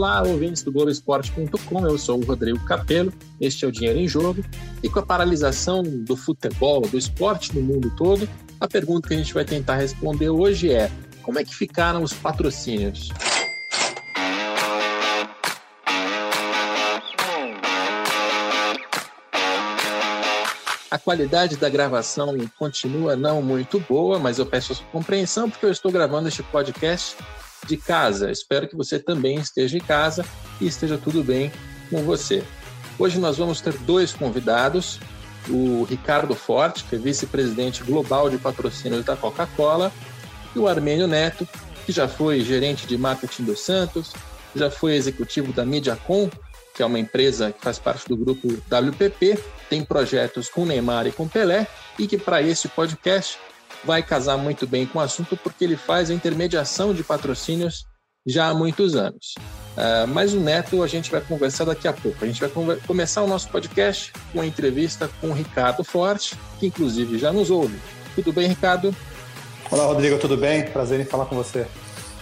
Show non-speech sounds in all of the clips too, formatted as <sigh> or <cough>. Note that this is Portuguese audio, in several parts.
Olá, ouvintes do Globoesporte.com, eu sou o Rodrigo Capello, este é o Dinheiro em Jogo, e com a paralisação do futebol, do esporte no mundo todo, a pergunta que a gente vai tentar responder hoje é: como é que ficaram os patrocínios? A qualidade da gravação continua não muito boa, mas eu peço a sua compreensão porque eu estou gravando este podcast de casa. Espero que você também esteja em casa e esteja tudo bem com você. Hoje nós vamos ter dois convidados, o Ricardo Forte, que é vice-presidente global de patrocínio da Coca-Cola, e o Armênio Neto, que já foi gerente de marketing do Santos, já foi executivo da Mediacom, que é uma empresa que faz parte do grupo WPP, tem projetos com Neymar e com Pelé, e que para esse podcast vai casar muito bem com o assunto porque ele faz a intermediação de patrocínios já há muitos anos. Uh, mas o Neto a gente vai conversar daqui a pouco. A gente vai começar o nosso podcast com a entrevista com o Ricardo Forte, que inclusive já nos ouve. Tudo bem, Ricardo? Olá, Rodrigo, tudo bem? Prazer em falar com você.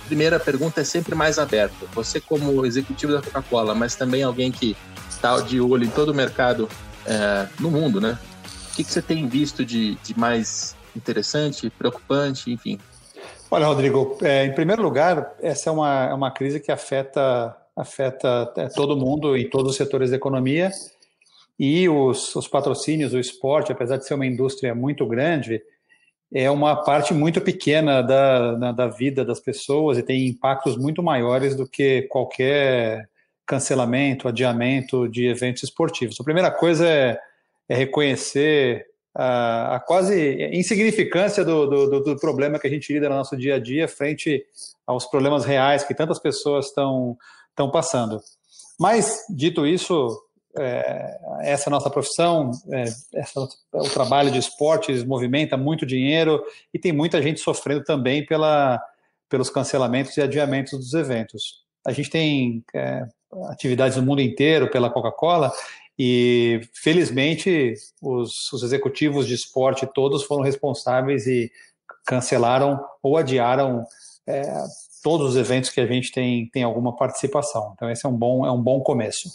Primeira pergunta é sempre mais aberta. Você, como executivo da Coca-Cola, mas também alguém que está de olho em todo o mercado uh, no mundo, né? O que, que você tem visto de, de mais interessante, preocupante, enfim? Olha, Rodrigo, é, em primeiro lugar, essa é uma, é uma crise que afeta, afeta é, todo mundo em todos os setores da economia e os, os patrocínios, o esporte, apesar de ser uma indústria muito grande, é uma parte muito pequena da, da vida das pessoas e tem impactos muito maiores do que qualquer cancelamento, adiamento de eventos esportivos. A primeira coisa é, é reconhecer a, quase insignificância do, do, do, problema que a gente lida no nosso dia a dia frente aos problemas reais que tantas pessoas estão, estão passando. Mas, dito isso, é, essa nossa profissão, é, essa, o trabalho de esportes movimenta muito dinheiro e tem muita gente sofrendo também pela, pelos cancelamentos e adiamentos dos eventos. A gente tem é, atividades no mundo inteiro pela Coca-Cola e, felizmente, os, os, executivos de esporte todos foram responsáveis e cancelaram ou adiaram é, todos os eventos que a gente tem, tem alguma participação. Então, esse é um bom, é um bom começo.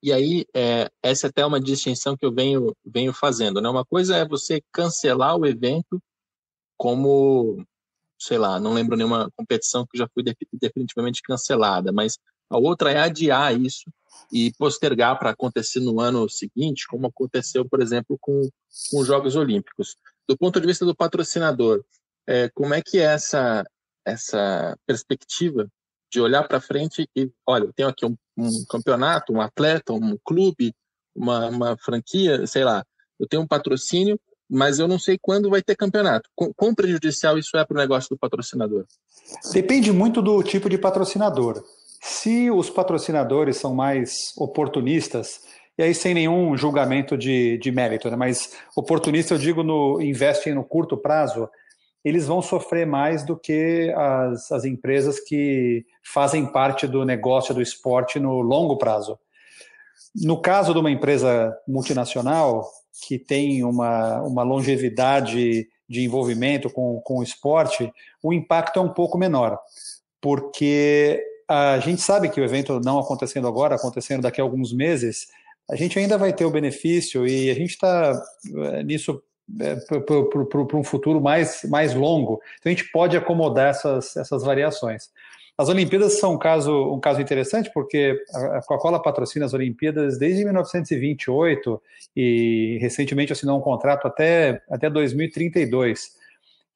E aí, é, essa é até uma distinção que eu venho, venho fazendo. Né? Uma coisa é você cancelar o evento como, sei lá, não lembro nenhuma competição que já foi definitivamente cancelada, mas a outra é adiar isso e postergar para acontecer no ano seguinte, como aconteceu, por exemplo, com, com os Jogos Olímpicos. Do ponto de vista do patrocinador, é, como é que é essa, essa perspectiva de olhar para frente e, olha, tenho aqui um, um, campeonato, um atleta, um clube, uma, uma franquia, sei lá, eu tenho um patrocínio, mas eu não sei quando vai ter campeonato. Quão prejudicial isso é para o negócio do patrocinador? Depende muito do tipo de patrocinador. Se os patrocinadores são mais oportunistas, e aí sem nenhum julgamento de, de mérito, né? mas oportunista eu digo no investem no curto prazo, eles vão sofrer mais do que as, as empresas que fazem parte do negócio do esporte no longo prazo. No caso de uma empresa multinacional que tem uma, uma longevidade de envolvimento com, com o esporte, o impacto é um pouco menor, porque a gente sabe que o evento não acontecendo agora, acontecendo daqui a alguns meses, a gente ainda vai ter o benefício e a gente está eh, nisso é, para um futuro mais, mais longo. Então a gente pode acomodar essas, essas variações. As Olimpíadas são um caso, um caso interessante porque a Coca-Cola patrocina as Olimpíadas desde 1928 e recentemente assinou um contrato até, até 2032.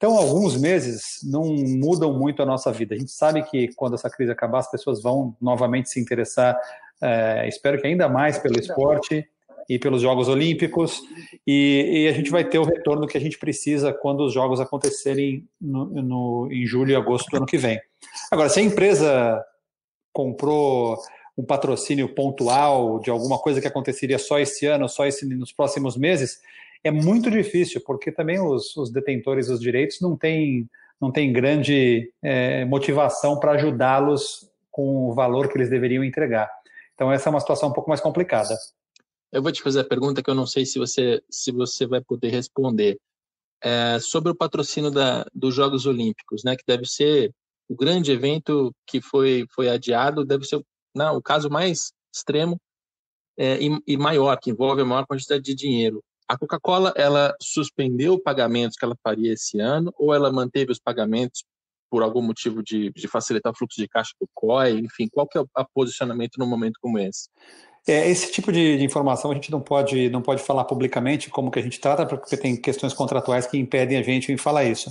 Então, alguns meses não mudam muito a nossa vida. A gente sabe que quando essa crise acabar, as pessoas vão novamente se interessar, é, espero que ainda mais pelo esporte e pelos Jogos Olímpicos, e, e, a gente vai ter o retorno que a gente precisa quando os Jogos acontecerem no, no, em julho e agosto do ano que vem. Agora, se a empresa comprou um patrocínio pontual de alguma coisa que aconteceria só esse ano, só esse, nos próximos meses, é muito difícil, porque também os, os detentores dos direitos não têm, não têm grande é, motivação para ajudá-los com o valor que eles deveriam entregar. Então, essa é uma situação um pouco mais complicada. Eu vou te fazer a pergunta que eu não sei se você, se você vai poder responder. É sobre o patrocínio da, dos Jogos Olímpicos, né, que deve ser o grande evento que foi, foi adiado deve ser não, o caso mais extremo é, e, e maior, que envolve a maior quantidade de dinheiro. A Coca-Cola, ela suspendeu pagamentos que ela faria esse ano ou ela manteve os pagamentos por algum motivo de, de facilitar o fluxo de caixa do COI? Enfim, qual que é o posicionamento num momento como esse? É, esse tipo de, de, informação a gente não pode, não pode falar publicamente como que a gente trata, porque tem questões contratuais que impedem a gente em falar isso.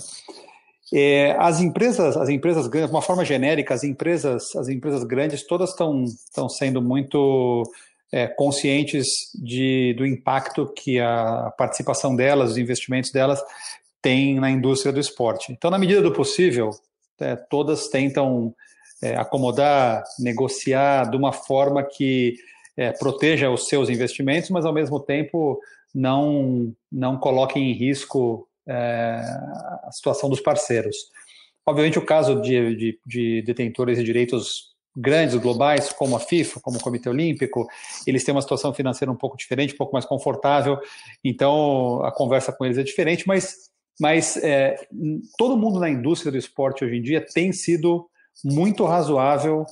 É, as empresas, as empresas grandes, de uma forma genérica, as empresas, as empresas grandes todas estão sendo muito é, conscientes de, do impacto que a participação delas, os investimentos delas tem na indústria do esporte. Então, na medida do possível, é, todas tentam é, acomodar, negociar de uma forma que é, proteja os seus investimentos, mas ao mesmo tempo não, não coloque em risco é, a situação dos parceiros. Obviamente, o caso de, de, de, detentores de direitos grandes, globais, como a FIFA, como o Comitê Olímpico, eles têm uma situação financeira um pouco diferente, um pouco mais confortável, então a conversa com eles é diferente, mas, mas é, todo mundo na indústria do esporte hoje em dia tem sido muito razoável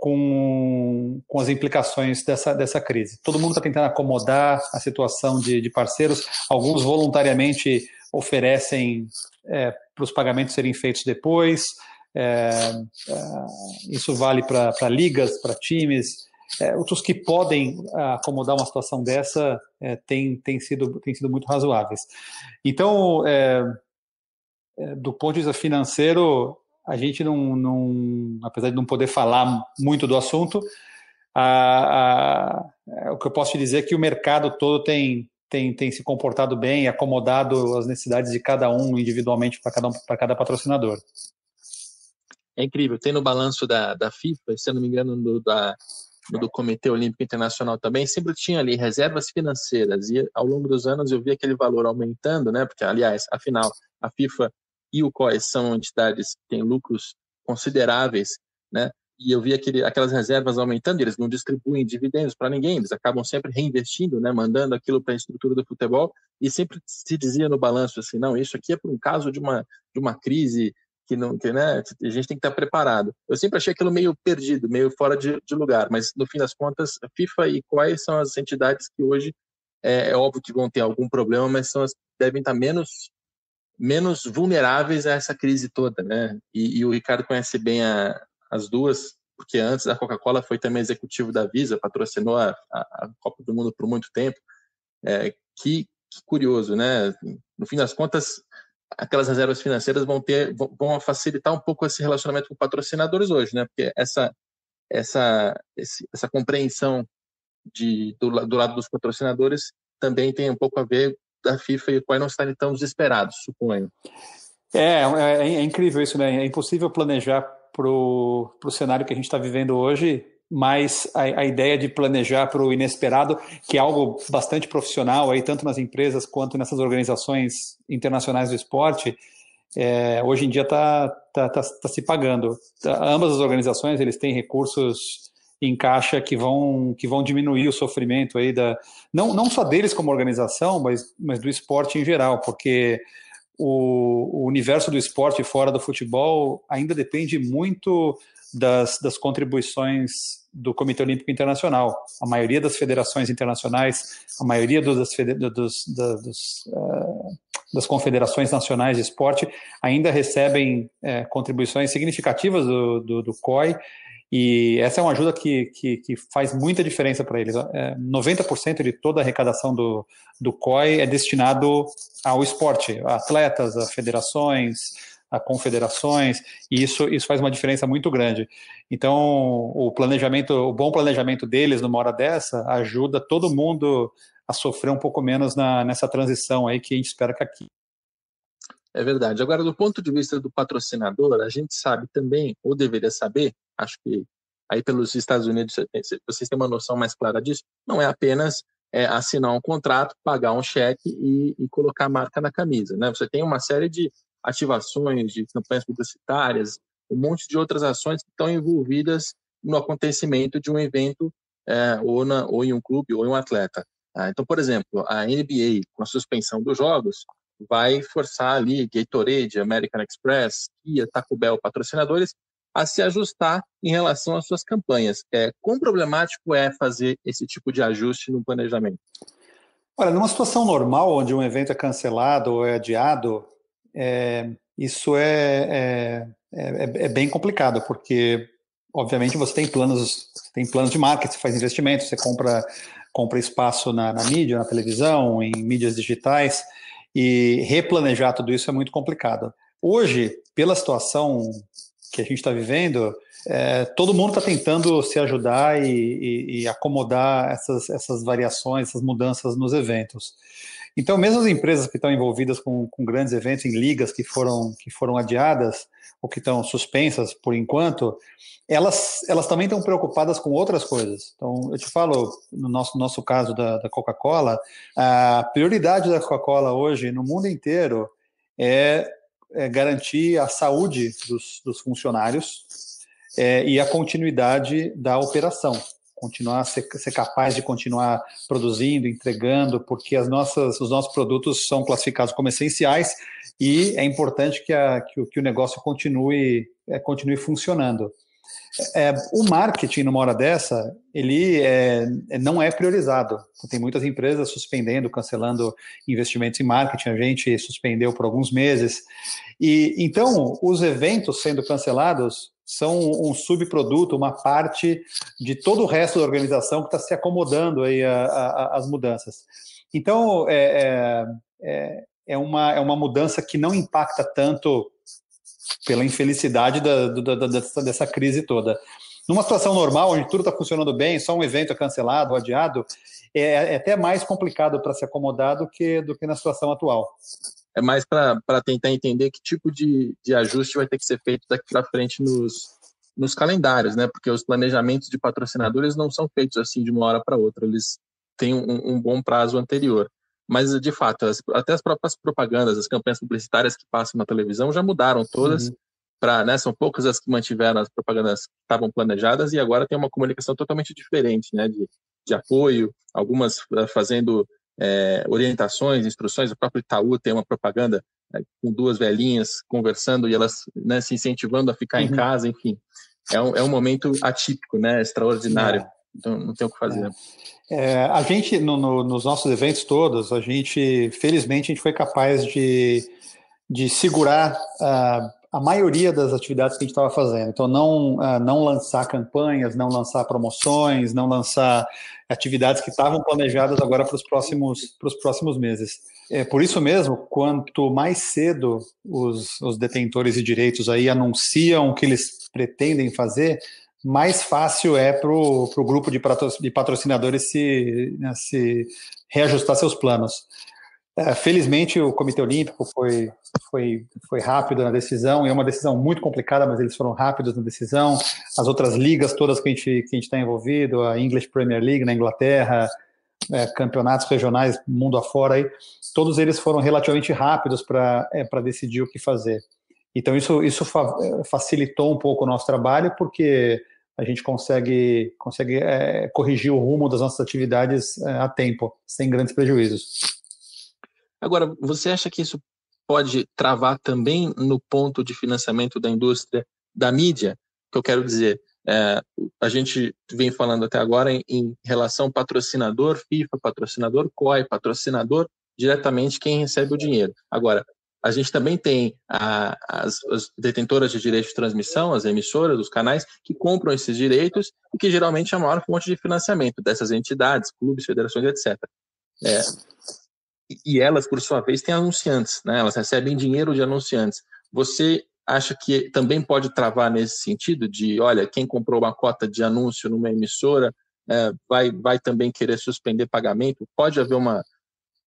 com, com as implicações dessa, dessa crise. Todo mundo está tentando acomodar a situação de, de, parceiros, alguns voluntariamente oferecem é, para os pagamentos serem feitos depois. É, é, isso vale para ligas, para times. É, outros que podem acomodar uma situação dessa é, têm, têm, sido, têm sido muito razoáveis. Então, é, do ponto de vista financeiro, a gente não, não, apesar de não poder falar muito do assunto, a, a, o que eu posso te dizer é que o mercado todo tem, tem, tem se comportado bem, acomodado as necessidades de cada um individualmente para cada, cada patrocinador. É incrível. Tem no balanço da, da FIFA, se eu não me engano, do, da, do Comitê Olímpico Internacional também, sempre tinha ali reservas financeiras. E ao longo dos anos eu vi aquele valor aumentando, né? Porque, aliás, afinal, a FIFA e o COI são entidades que têm lucros consideráveis, né? E eu vi aquele, aquelas reservas aumentando, eles não distribuem dividendos para ninguém, eles acabam sempre reinvestindo, né, mandando aquilo para a estrutura do futebol, e sempre se dizia no balanço assim, não, isso aqui é por um caso de uma, de uma crise que não, que, né, a gente tem que estar preparado. Eu sempre achei aquilo meio perdido, meio fora de, de lugar, mas no fim das contas, a FIFA e COI são as entidades que hoje é, é óbvio que vão ter algum problema, mas são as, devem estar menos menos vulneráveis a essa crise toda, né? E, e o Ricardo conhece bem a, as duas, porque antes da Coca-Cola foi também executivo da Visa, patrocinou a, a, a Copa do Mundo por muito tempo. É, que, que, curioso, né? No fim das contas, aquelas reservas financeiras vão ter, vão facilitar um pouco esse relacionamento com patrocinadores hoje, né? Porque essa essa esse, essa compreensão de, do, do lado dos patrocinadores também tem um pouco a ver da FIFA e qual não estarem tão desesperados, suponho. É, é, é, incrível isso, né? É impossível planejar para o cenário que a gente está vivendo hoje, mas a, a ideia de planejar para o inesperado, que é algo bastante profissional, aí, tanto nas empresas quanto nessas organizações internacionais do esporte, é, hoje em dia está tá, tá, tá se pagando. Ambas as organizações eles têm recursos em caixa que vão, que vão diminuir o sofrimento aí da não, não só deles como organização, mas, mas do esporte em geral, porque o, o universo do esporte fora do futebol ainda depende muito das, das contribuições do Comitê Olímpico Internacional. A maioria das federações internacionais, a maioria dos, dos, dos, uh, das confederações nacionais de esporte ainda recebem uh, contribuições significativas do, do, do COI e essa é uma ajuda que, que, que faz muita diferença para eles. É, 90% de toda a arrecadação do, do COI é destinado ao esporte, a atletas, a federações, a confederações, e isso, isso faz uma diferença muito grande. Então, o planejamento, o bom planejamento deles numa hora dessa ajuda todo mundo a sofrer um pouco menos na, nessa transição aí que a gente espera que aqui. É verdade. Agora, do ponto de vista do patrocinador, a gente sabe também, ou deveria saber, acho que aí pelos Estados Unidos vocês têm uma noção mais clara disso, não é apenas é, assinar um contrato, pagar um cheque e, e, colocar a marca na camisa. Né? Você tem uma série de ativações, de campanhas publicitárias, um monte de outras ações que estão envolvidas no acontecimento de um evento é, ou, na, ou, em um clube ou em um atleta. Ah, então, por exemplo, a NBA, com a suspensão dos jogos, vai forçar ali Gatorade, American Express, Kia, Taco Bell, patrocinadores, a se ajustar em relação às suas campanhas. É, quão problemático é fazer esse tipo de ajuste no planejamento? Olha, numa situação normal, onde um evento é cancelado ou é adiado, é, isso é, é, é, é, bem complicado, porque, obviamente, você tem planos, tem planos de marketing, você faz investimentos, você compra, compra espaço na, na mídia, na televisão, em mídias digitais, e replanejar tudo isso é muito complicado. Hoje, pela situação que a gente está vivendo, é, todo mundo está tentando se ajudar e, e, e, acomodar essas, essas variações, essas mudanças nos eventos. Então, mesmo as empresas que estão envolvidas com, com grandes eventos, em ligas que foram, que foram adiadas ou que estão suspensas por enquanto, elas, elas também estão preocupadas com outras coisas. Então, eu te falo, no nosso, nosso caso da, da Coca-Cola, a prioridade da Coca-Cola hoje no mundo inteiro é é, garantir a saúde dos, dos funcionários é, e a continuidade da operação, continuar ser, ser, capaz de continuar produzindo, entregando, porque as nossas, os nossos produtos são classificados como essenciais e é importante que, a, que, o, que o negócio continue, é, continue funcionando. É, o marketing, numa hora dessa, ele é, não é priorizado. Tem muitas empresas suspendendo, cancelando investimentos em marketing. A gente suspendeu por alguns meses. E então, os eventos sendo cancelados são um subproduto, uma parte de todo o resto da organização que está se acomodando aí às mudanças. Então, é, é, é, é, uma, é uma mudança que não impacta tanto pela infelicidade da, da, da, dessa, dessa crise toda. Numa situação normal, onde tudo está funcionando bem, só um evento é cancelado, adiado, é, é até mais complicado para se acomodar do que, do que na situação atual. É mais para tentar entender que tipo de, de ajuste vai ter que ser feito daqui para frente nos, nos calendários, né? Porque os planejamentos de patrocinadores não são feitos assim de uma hora para outra, eles têm um, um bom prazo anterior. Mas, de fato, as, até as próprias propagandas, as campanhas publicitárias que passam na televisão já mudaram todas. Uhum. Para, né, são poucas as que mantiveram as propagandas que estavam planejadas e agora tem uma comunicação totalmente diferente, né, de, de apoio, algumas eh, fazendo é, orientações, instruções. O próprio Itaú tem uma propaganda é, com duas velhinhas conversando e elas né, se incentivando a ficar uhum. em casa, enfim. É um, é um momento atípico, né, extraordinário. É. Então não tem o que fazer. É. É, a gente, no, no, nos nossos eventos todos, a gente, felizmente, a gente foi capaz de, de segurar uh, a maioria das atividades que a gente estava fazendo. Então, não, uh, não lançar campanhas, não lançar promoções, não lançar atividades que estavam planejadas agora para os próximos, próximos meses. É, por isso mesmo, quanto mais cedo os, os detentores de direitos aí anunciam o que eles pretendem fazer, mais fácil é para o grupo de patrocinadores se, né, se reajustar seus planos. É, felizmente, o Comitê Olímpico foi, foi, foi rápido na decisão, e é uma decisão muito complicada, mas eles foram rápidos na decisão. As outras ligas todas que a gente está envolvido, a English Premier League na Inglaterra, é, campeonatos regionais mundo afora, aí, todos eles foram relativamente rápidos para é, decidir o que fazer. Então, isso, isso fa facilitou um pouco o nosso trabalho, porque a gente consegue, consegue é, corrigir o rumo das nossas atividades é, a tempo, sem grandes prejuízos. Agora, você acha que isso pode travar também no ponto de financiamento da indústria da mídia? Que eu quero dizer, é, a gente vem falando até agora em, em relação patrocinador FIFA, patrocinador COI, patrocinador diretamente quem recebe o dinheiro. Agora, a gente também tem a, as, as, detentoras de direitos de transmissão, as emissoras, os canais, que compram esses direitos e que geralmente é a maior fonte de financiamento dessas entidades, clubes, federações, etc. É, e elas, por sua vez, têm anunciantes, né? elas recebem dinheiro de anunciantes. Você acha que também pode travar nesse sentido de, olha, quem comprou uma cota de anúncio numa emissora é, vai, vai também querer suspender pagamento? Pode haver uma,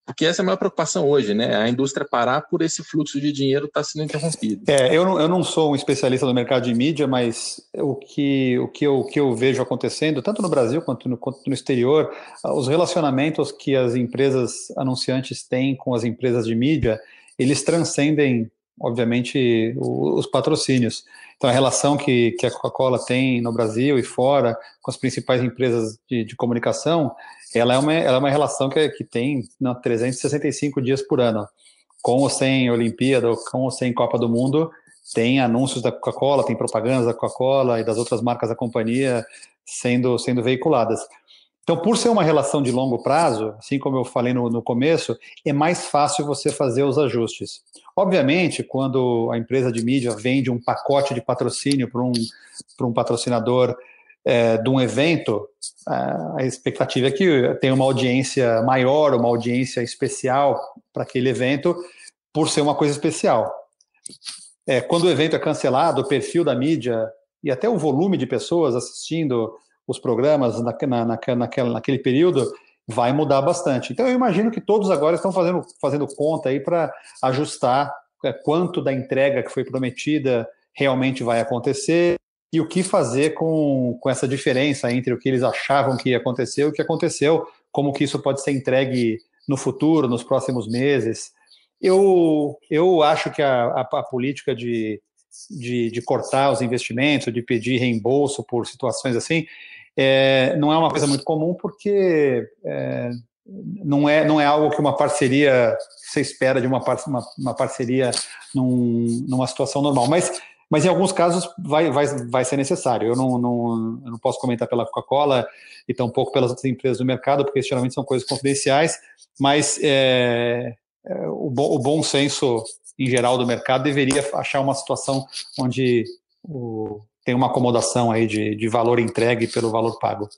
porque essa é a maior preocupação hoje, né? A indústria parar por esse fluxo de dinheiro estar tá sendo interrompido. É, eu não, eu não sou um especialista no mercado de mídia, mas o que, o que, eu, o que eu vejo acontecendo, tanto no Brasil quanto no, quanto no exterior, os relacionamentos que as empresas anunciantes têm com as empresas de mídia, eles transcendem obviamente, os patrocínios. Então, a relação que, que a Coca-Cola tem no Brasil e fora com as principais empresas de, de comunicação, ela é uma, ela é uma relação que, que tem não, 365 dias por ano. com ou sem Olimpíada, com ou sem Copa do Mundo, tem anúncios da Coca-Cola, tem propagandas da Coca-Cola e das outras marcas da companhia sendo, sendo veiculadas. Então, por ser uma relação de longo prazo, assim como eu falei no, no começo, é mais fácil você fazer os ajustes. Obviamente, quando a empresa de mídia vende um pacote de patrocínio para um, um patrocinador é, de um evento, a expectativa é que tenha uma audiência maior, uma audiência especial para aquele evento, por ser uma coisa especial. É, quando o evento é cancelado, o perfil da mídia e até o volume de pessoas assistindo os programas na, na, naquela, naquele período vai mudar bastante. Então, eu imagino que todos agora estão fazendo, fazendo conta aí para ajustar é, quanto da entrega que foi prometida realmente vai acontecer e o que fazer com, com essa diferença entre o que eles achavam que ia acontecer e o que aconteceu, como que isso pode ser entregue no futuro, nos próximos meses. Eu, eu acho que a, a, a política de, de, de, cortar os investimentos, de pedir reembolso por situações assim, é, não é uma coisa muito comum, porque é, não, é, não é algo que uma parceria, você espera de uma, uma, uma parceria num, numa situação normal. Mas mas em alguns casos vai, vai, vai ser necessário. Eu não, não, eu não posso comentar pela Coca-Cola e tampouco pelas outras empresas do mercado, porque geralmente são coisas confidenciais, mas é, é, o, o bom senso em geral do mercado deveria achar uma situação onde o, tem uma acomodação aí de, de valor entregue pelo valor pago.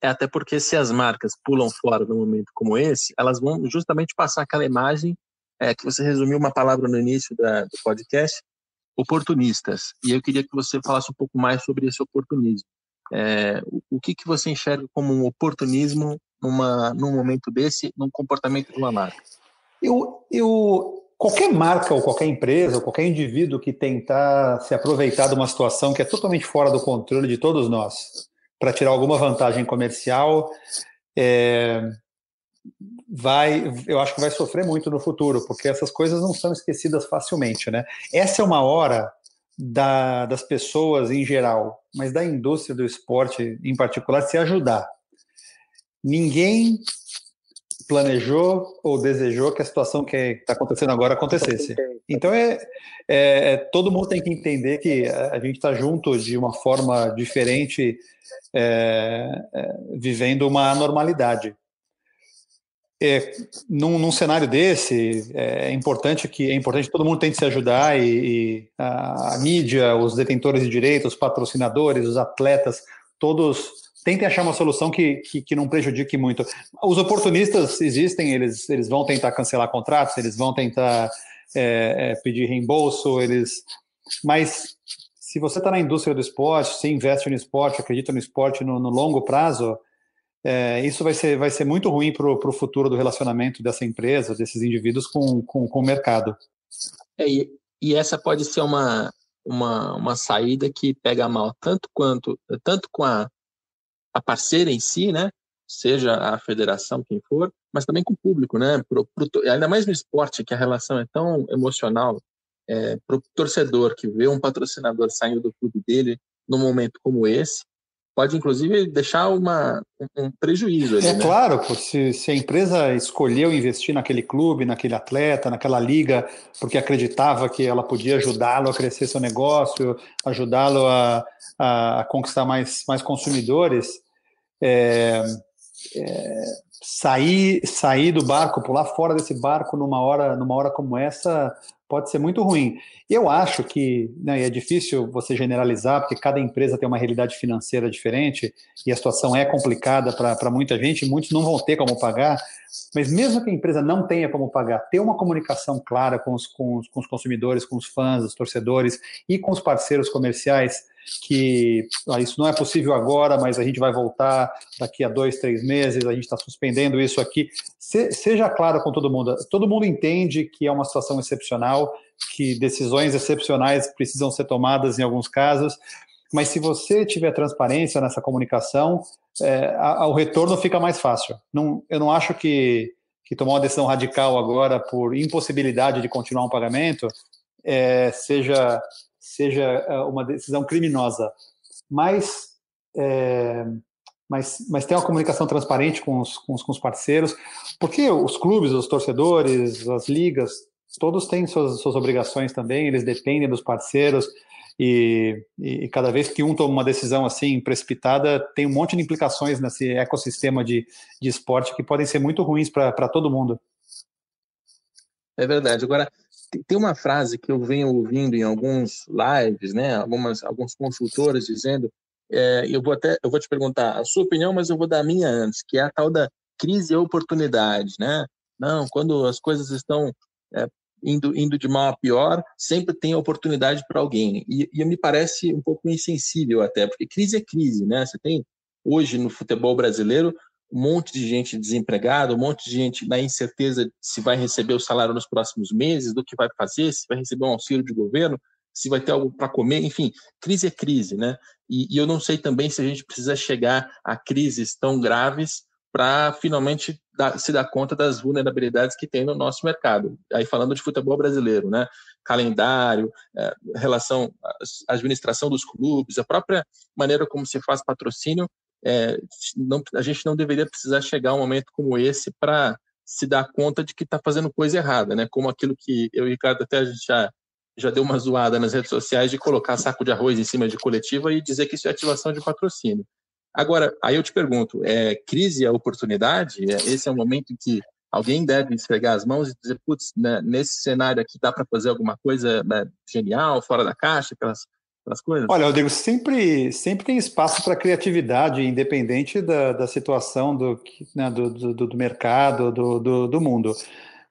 É até porque se as marcas pulam fora num momento como esse, elas vão justamente passar aquela imagem é, que você resumiu uma palavra no início da, do podcast, oportunistas. E eu queria que você falasse um pouco mais sobre esse oportunismo. É, o, que, que você enxerga como um oportunismo numa, num momento desse, num comportamento de uma marca? Eu, eu, qualquer marca ou qualquer empresa ou qualquer indivíduo que tentar se aproveitar de uma situação que é totalmente fora do controle de todos nós para tirar alguma vantagem comercial, é, vai, eu acho que vai sofrer muito no futuro, porque essas coisas não são esquecidas facilmente, né? Essa é uma hora da, das pessoas em geral, mas da indústria do esporte em particular, se ajudar. Ninguém planejou ou desejou que a situação que está acontecendo agora acontecesse. Então é, é, é, todo mundo tem que entender que a gente está junto de uma forma diferente, é, é, vivendo uma normalidade. É, num, num, cenário desse é importante que é importante que todo mundo tente se ajudar e, e a, a, mídia, os detentores de direitos, os patrocinadores, os atletas, todos tentem achar uma solução que, que, que, não prejudique muito. Os oportunistas existem, eles, eles vão tentar cancelar contratos, eles vão tentar é, é, pedir reembolso, eles, mas se você está na indústria do esporte, se investe no esporte, acredita no esporte no, no longo prazo, é, isso vai ser, vai ser muito ruim para o futuro do relacionamento dessa empresa, desses indivíduos com, com, com o mercado. É, e, e, essa pode ser uma, uma, uma saída que pega mal tanto quanto tanto com a, a parceira em si, né? seja a federação, quem for, mas também com o público, né? Pro, pro, ainda mais no esporte, que a relação é tão emocional, é, para o torcedor que vê um patrocinador saindo do clube dele num momento como esse, pode inclusive deixar uma, um prejuízo. Ali, é né? claro, se, se, a empresa escolheu investir naquele clube, naquele atleta, naquela liga, porque acreditava que ela podia ajudá-lo a crescer seu negócio, ajudá-lo a, a, a, conquistar mais, mais consumidores, é, é, sair, sair do barco, pular fora desse barco numa hora, numa hora como essa, pode ser muito ruim. Eu acho que né, é difícil você generalizar, porque cada empresa tem uma realidade financeira diferente e a situação é complicada para muita gente, muitos não vão ter como pagar, mas mesmo que a empresa não tenha como pagar, ter uma comunicação clara com os, com os, com os consumidores, com os fãs, os torcedores e com os parceiros comerciais, que ah, isso não é possível agora, mas a gente vai voltar daqui a dois, três meses, a gente está suspendendo isso aqui. Se, seja claro com todo mundo. Todo mundo entende que é uma situação excepcional, que decisões excepcionais precisam ser tomadas em alguns casos, mas se você tiver transparência nessa comunicação, é, a, a, o retorno fica mais fácil. Não, eu não acho que, que tomar uma decisão radical agora por impossibilidade de continuar um pagamento é, seja, seja é, uma decisão criminosa. Mas, é, mas, mas tem uma comunicação transparente com os, com os, com os parceiros, porque os clubes, os torcedores, as ligas, todos têm suas, suas obrigações também, eles dependem dos parceiros, e, e, cada vez que um toma uma decisão assim precipitada, tem um monte de implicações nesse ecossistema de, de esporte que podem ser muito ruins para todo mundo. É verdade. Agora, tem uma frase que eu venho ouvindo em alguns lives, né? Algumas, alguns consultores dizendo, é, eu vou até eu vou te perguntar a sua opinião, mas eu vou dar a minha antes, que é a tal da crise e oportunidade, né? Não, quando as coisas estão é, indo, indo de mal a pior, sempre tem oportunidade para alguém. E, e me parece um pouco insensível até, porque crise é crise, né? Você tem hoje no futebol brasileiro um monte de gente desempregada, um monte de gente na incerteza se vai receber o salário nos próximos meses, do que vai fazer, se vai receber um auxílio de governo, se vai ter algo para comer, enfim, crise é crise, né? E, e, eu não sei também se a gente precisa chegar a crises tão graves para finalmente dar, se dar conta das vulnerabilidades que tem no nosso mercado. Aí falando de futebol brasileiro, né? Calendário, é, relação, administração dos clubes, a própria maneira como se faz patrocínio, é, não, a gente não deveria precisar chegar a um momento como esse para se dar conta de que está fazendo coisa errada, né? Como aquilo que eu e o Ricardo até a gente já já deu uma zoada nas redes sociais de colocar saco de arroz em cima de coletiva e dizer que isso é ativação de patrocínio. Agora, aí eu te pergunto, é crise a oportunidade? É, esse é o momento em que alguém deve esfregar as mãos e dizer, putz, né, nesse cenário aqui dá para fazer alguma coisa né, genial, fora da caixa, aquelas, aquelas coisas? Olha, Rodrigo, sempre, sempre tem espaço para criatividade, independente da, da situação do, né, do, do, do, mercado, do, do, do mundo.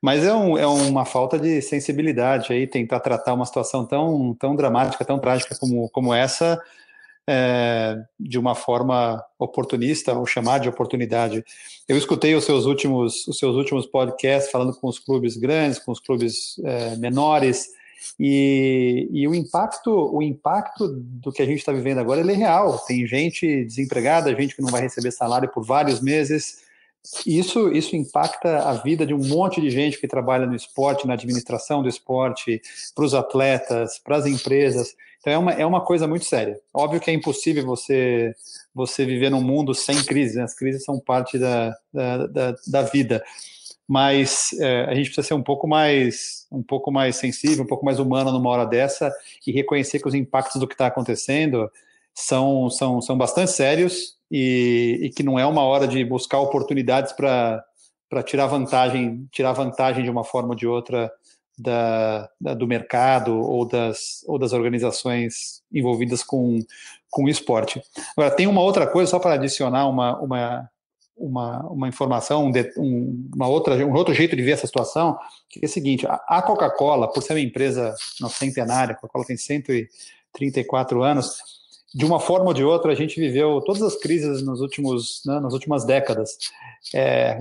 Mas é, um, é uma falta de sensibilidade aí tentar tratar uma situação tão, tão dramática, tão trágica como, como essa, é, de uma forma oportunista, ou chamar de oportunidade. Eu escutei os seus últimos, os seus últimos podcasts falando com os clubes grandes, com os clubes é, menores, e, e, o impacto, o impacto do que a gente está vivendo agora é real. Tem gente desempregada, gente que não vai receber salário por vários meses. Isso, isso impacta a vida de um monte de gente que trabalha no esporte, na administração do esporte, para os atletas, para as empresas. Então é uma, é uma coisa muito séria. Óbvio que é impossível você, você viver num mundo sem crise, né? as crises são parte da, da, da, da vida. Mas é, a gente precisa ser um pouco mais um pouco mais sensível, um pouco mais humano numa hora dessa e reconhecer que os impactos do que está acontecendo são, são, são bastante sérios e, e que não é uma hora de buscar oportunidades para tirar vantagem tirar vantagem de uma forma ou de outra da, da, do mercado ou das, ou das organizações envolvidas com, com o esporte. Agora, tem uma outra coisa, só para adicionar uma, uma, uma, uma informação, um, uma outra, um outro jeito de ver essa situação, que é o seguinte, a Coca-Cola, por ser uma empresa não, centenária, a Coca-Cola tem 134 anos, de uma forma ou de outra, a gente viveu todas as crises nos últimos, né, nas últimas décadas. É,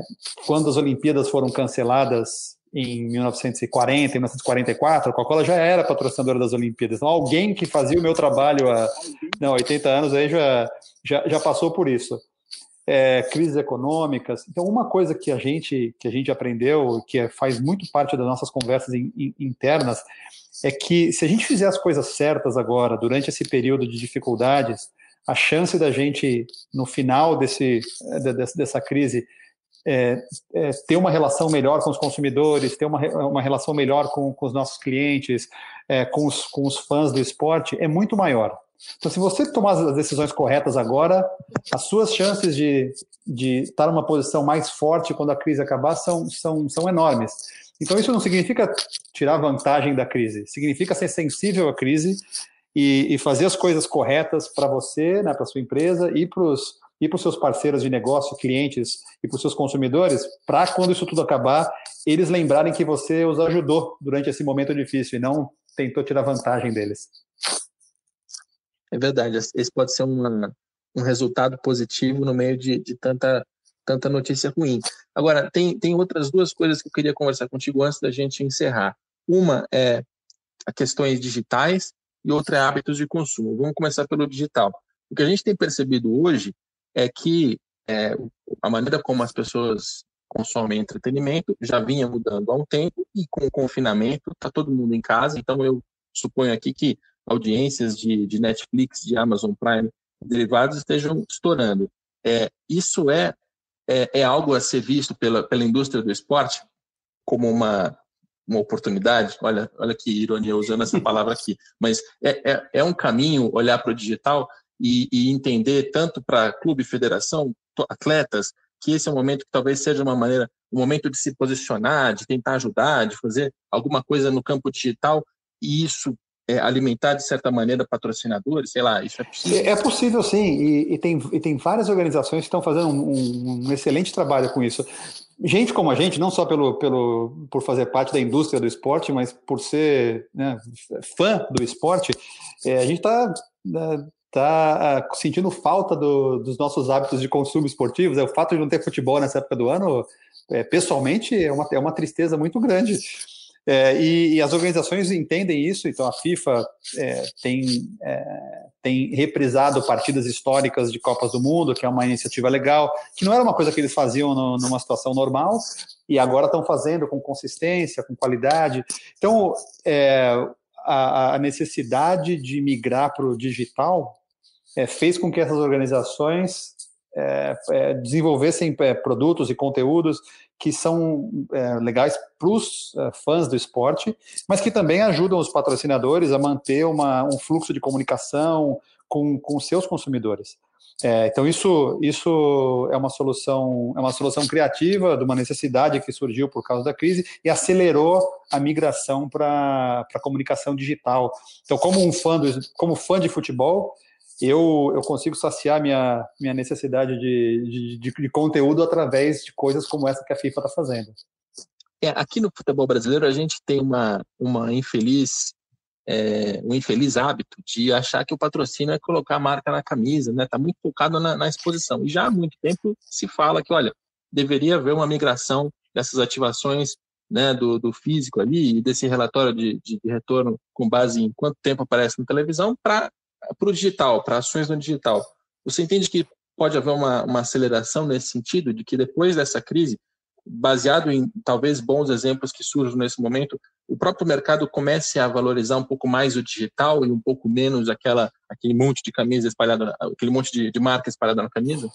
quando as Olimpíadas foram canceladas em 1940, 1944, a Coca-Cola já era patrocinadora das Olimpíadas. Então, alguém que fazia o meu trabalho há não, 80 anos aí já, já, já passou por isso. É, crises econômicas. Então, uma coisa que a gente que a gente aprendeu, que é, faz muito parte das nossas conversas in, in, internas, é que se a gente fizer as coisas certas agora, durante esse período de dificuldades, a chance da gente, no final desse, dessa crise, é, é, ter uma relação melhor com os consumidores, ter uma, uma relação melhor com, com os nossos clientes, é, com, os, com os fãs do esporte, é muito maior. Então, se você tomar as decisões corretas agora, as suas chances de, de estar numa posição mais forte quando a crise acabar são, são, são enormes. Então, isso não significa tirar vantagem da crise, significa ser sensível à crise e, e fazer as coisas corretas para você, né, para sua empresa e para os e para os seus parceiros de negócio, clientes e para os seus consumidores, para quando isso tudo acabar, eles lembrarem que você os ajudou durante esse momento difícil e não tentou tirar vantagem deles. É verdade, esse pode ser uma, um resultado positivo no meio de, de tanta, tanta notícia ruim. Agora, tem, tem outras duas coisas que eu queria conversar contigo antes da gente encerrar. Uma é questões digitais e outra é hábitos de consumo. Vamos começar pelo digital. O que a gente tem percebido hoje é que é, a maneira como as pessoas consomem entretenimento já vinha mudando há um tempo e com o confinamento está todo mundo em casa, então eu suponho aqui que audiências de, de Netflix, de Amazon Prime, derivados estejam estourando. É, isso é, é, é, algo a ser visto pela, pela indústria do esporte como uma, uma oportunidade. Olha, olha que ironia usando essa palavra aqui. Mas é, é, é um caminho olhar para o digital e, e entender tanto para clube, federação, atletas, que esse é um momento que talvez seja uma maneira, um momento de se posicionar, de tentar ajudar, de fazer alguma coisa no campo digital, e isso é, alimentar de certa maneira patrocinadores, sei lá, isso é possível? É, é possível sim, e, e, tem, e tem várias organizações que estão fazendo um, um, excelente trabalho com isso. Gente como a gente, não só pelo, pelo, por fazer parte da indústria do esporte, mas por ser né, fã do esporte, é, a gente está né, tá ah, sentindo falta do, dos nossos hábitos de consumo esportivos. É o fato de não ter futebol nessa época do ano, é, pessoalmente, é uma, é uma tristeza muito grande. É, e, e, as organizações entendem isso, então a FIFA é, tem, é, tem reprisado partidas históricas de Copas do Mundo, que é uma iniciativa legal, que não era uma coisa que eles faziam no, numa situação normal, e agora estão fazendo com consistência, com qualidade. Então, é, a, a necessidade de migrar para o digital é, fez com que essas organizações é, desenvolvessem produtos e conteúdos que são é, legais para os é, fãs do esporte, mas que também ajudam os patrocinadores a manter uma, um fluxo de comunicação com, com seus consumidores. É, então isso, isso é uma solução é uma solução criativa de uma necessidade que surgiu por causa da crise e acelerou a migração para a comunicação digital. Então, como um fã do, como fã de futebol, eu, eu consigo saciar minha, minha necessidade de, de, de conteúdo através de coisas como essa que a FIFA está fazendo. É, aqui no futebol brasileiro a gente tem uma, uma infeliz é, um infeliz hábito de achar que o patrocínio é colocar a marca na camisa, né? Está muito focado na, na, exposição. E já há muito tempo se fala que, olha, deveria haver uma migração dessas ativações né, do, do físico ali e desse relatório de, de retorno com base em quanto tempo aparece na televisão para para o digital, para ações no digital, você entende que pode haver uma, uma aceleração nesse sentido, de que depois dessa crise, baseado em talvez bons exemplos que surjam nesse momento, o próprio mercado comece a valorizar um pouco mais o digital e um pouco menos aquela, aquele monte de camisa espalhada, aquele monte de, de marca espalhada na camisa?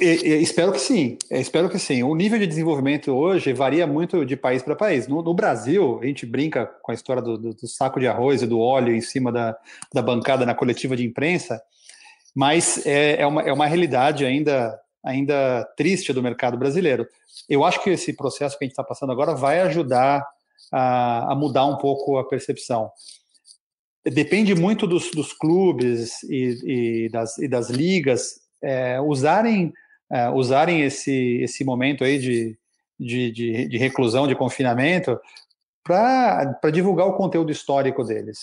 E, e, espero que sim, espero que sim. O nível de desenvolvimento hoje varia muito de país para país. No, no, Brasil, a gente brinca com a história do, do, do, saco de arroz e do óleo em cima da, da bancada na coletiva de imprensa, mas é, é, uma, é uma realidade ainda, ainda triste do mercado brasileiro. Eu acho que esse processo que a gente está passando agora vai ajudar a, a, mudar um pouco a percepção. Depende muito dos, dos clubes e, e, das, e das ligas é, usarem, é, usarem esse, esse momento aí de, de, de, de reclusão, de confinamento, para divulgar o conteúdo histórico deles.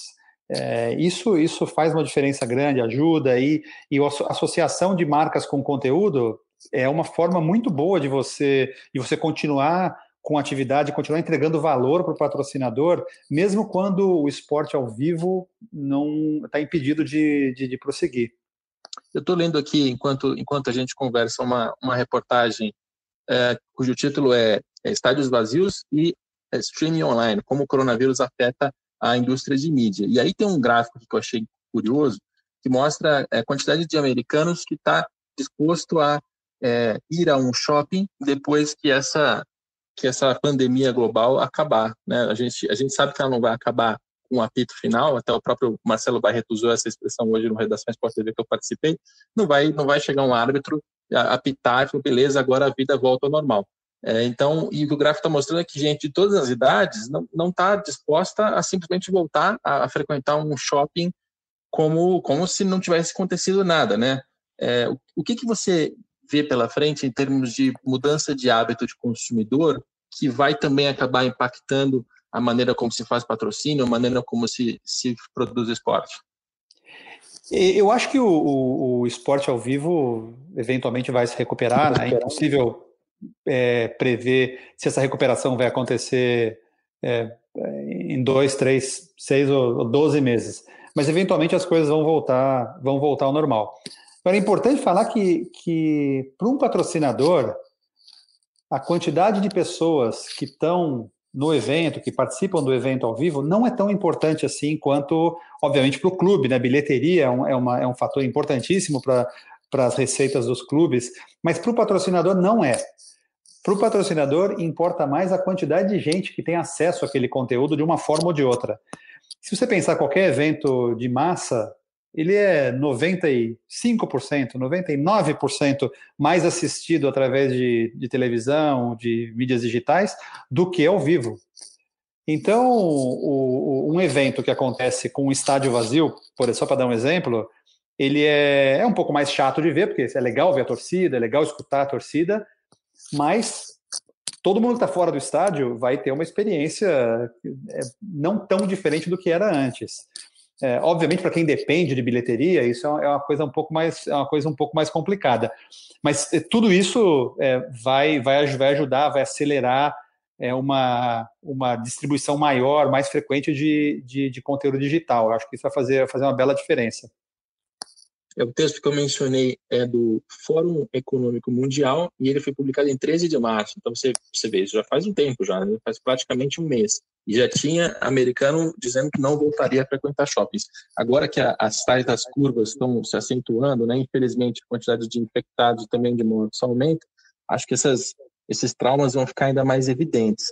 É, isso, isso faz uma diferença grande, ajuda aí, e a associação de marcas com conteúdo é uma forma muito boa de você, de você continuar com atividade, continuar entregando valor para o patrocinador, mesmo quando o esporte ao vivo não está impedido de, de, de prosseguir. Eu estou lendo aqui, enquanto, enquanto a gente conversa, uma, uma reportagem é, cujo título é, é, Estádios Vazios e é, Streaming Online, como o coronavírus afeta a indústria de mídia. E aí tem um gráfico que eu achei curioso, que mostra é, a quantidade de americanos que está disposto a é, ir a um shopping depois que essa que essa pandemia global acabar. Né? A, gente, a gente sabe que ela não vai acabar um apito final, até o próprio Marcelo Barreto usou essa expressão hoje no Redação Esporte TV que eu participei, não vai, não vai chegar um árbitro apitar e falar, beleza, agora a vida volta ao normal. É, então, e o gráfico está mostrando que gente de todas as idades não está disposta a simplesmente voltar a, a, frequentar um shopping como, como se não tivesse acontecido nada, né? É, o, o que, que você vê pela frente em termos de mudança de hábito de consumidor que vai também acabar impactando a maneira como se faz patrocínio, a maneira como se, se produz esporte? Eu acho que o, o, o esporte ao vivo eventualmente vai se recuperar, né? é impossível é, prever se essa recuperação vai acontecer é, em dois, três, seis ou doze meses. Mas eventualmente as coisas vão voltar, vão voltar ao normal. Agora é importante falar que, que para um patrocinador, a quantidade de pessoas que estão no evento, que participam do evento ao vivo, não é tão importante assim quanto, obviamente, para o clube. Né? Bilheteria é um, é, uma, é um fator importantíssimo para as receitas dos clubes, mas para o patrocinador não é. Para o patrocinador, importa mais a quantidade de gente que tem acesso àquele conteúdo de uma forma ou de outra. Se você pensar qualquer evento de massa, ele é 95%, 99% mais assistido através de, de, televisão, de mídias digitais, do que ao vivo. Então, o, o, um evento que acontece com um estádio vazio, por só para dar um exemplo, ele é, é um pouco mais chato de ver, porque é legal ver a torcida, é legal escutar a torcida, mas todo mundo que está fora do estádio vai ter uma experiência é, não tão diferente do que era antes. É, obviamente, para quem depende de bilheteria, isso é, é uma coisa um pouco mais, é uma coisa um pouco mais complicada. Mas é, tudo isso é, vai, vai, vai ajudar, vai acelerar é, uma, uma distribuição maior, mais frequente de, de, de conteúdo digital. Eu acho que isso vai fazer, vai fazer uma bela diferença. É, o texto que eu mencionei é do Fórum Econômico Mundial e ele foi publicado em 13 de março. Então você, você vê, isso já faz um tempo já, né? faz praticamente um mês. E já tinha americano dizendo que não voltaria a frequentar shoppings. Agora que a, as tais das curvas estão se acentuando, né? infelizmente a quantidade de infectados e também de mortos aumenta, acho que essas, esses traumas vão ficar ainda mais evidentes.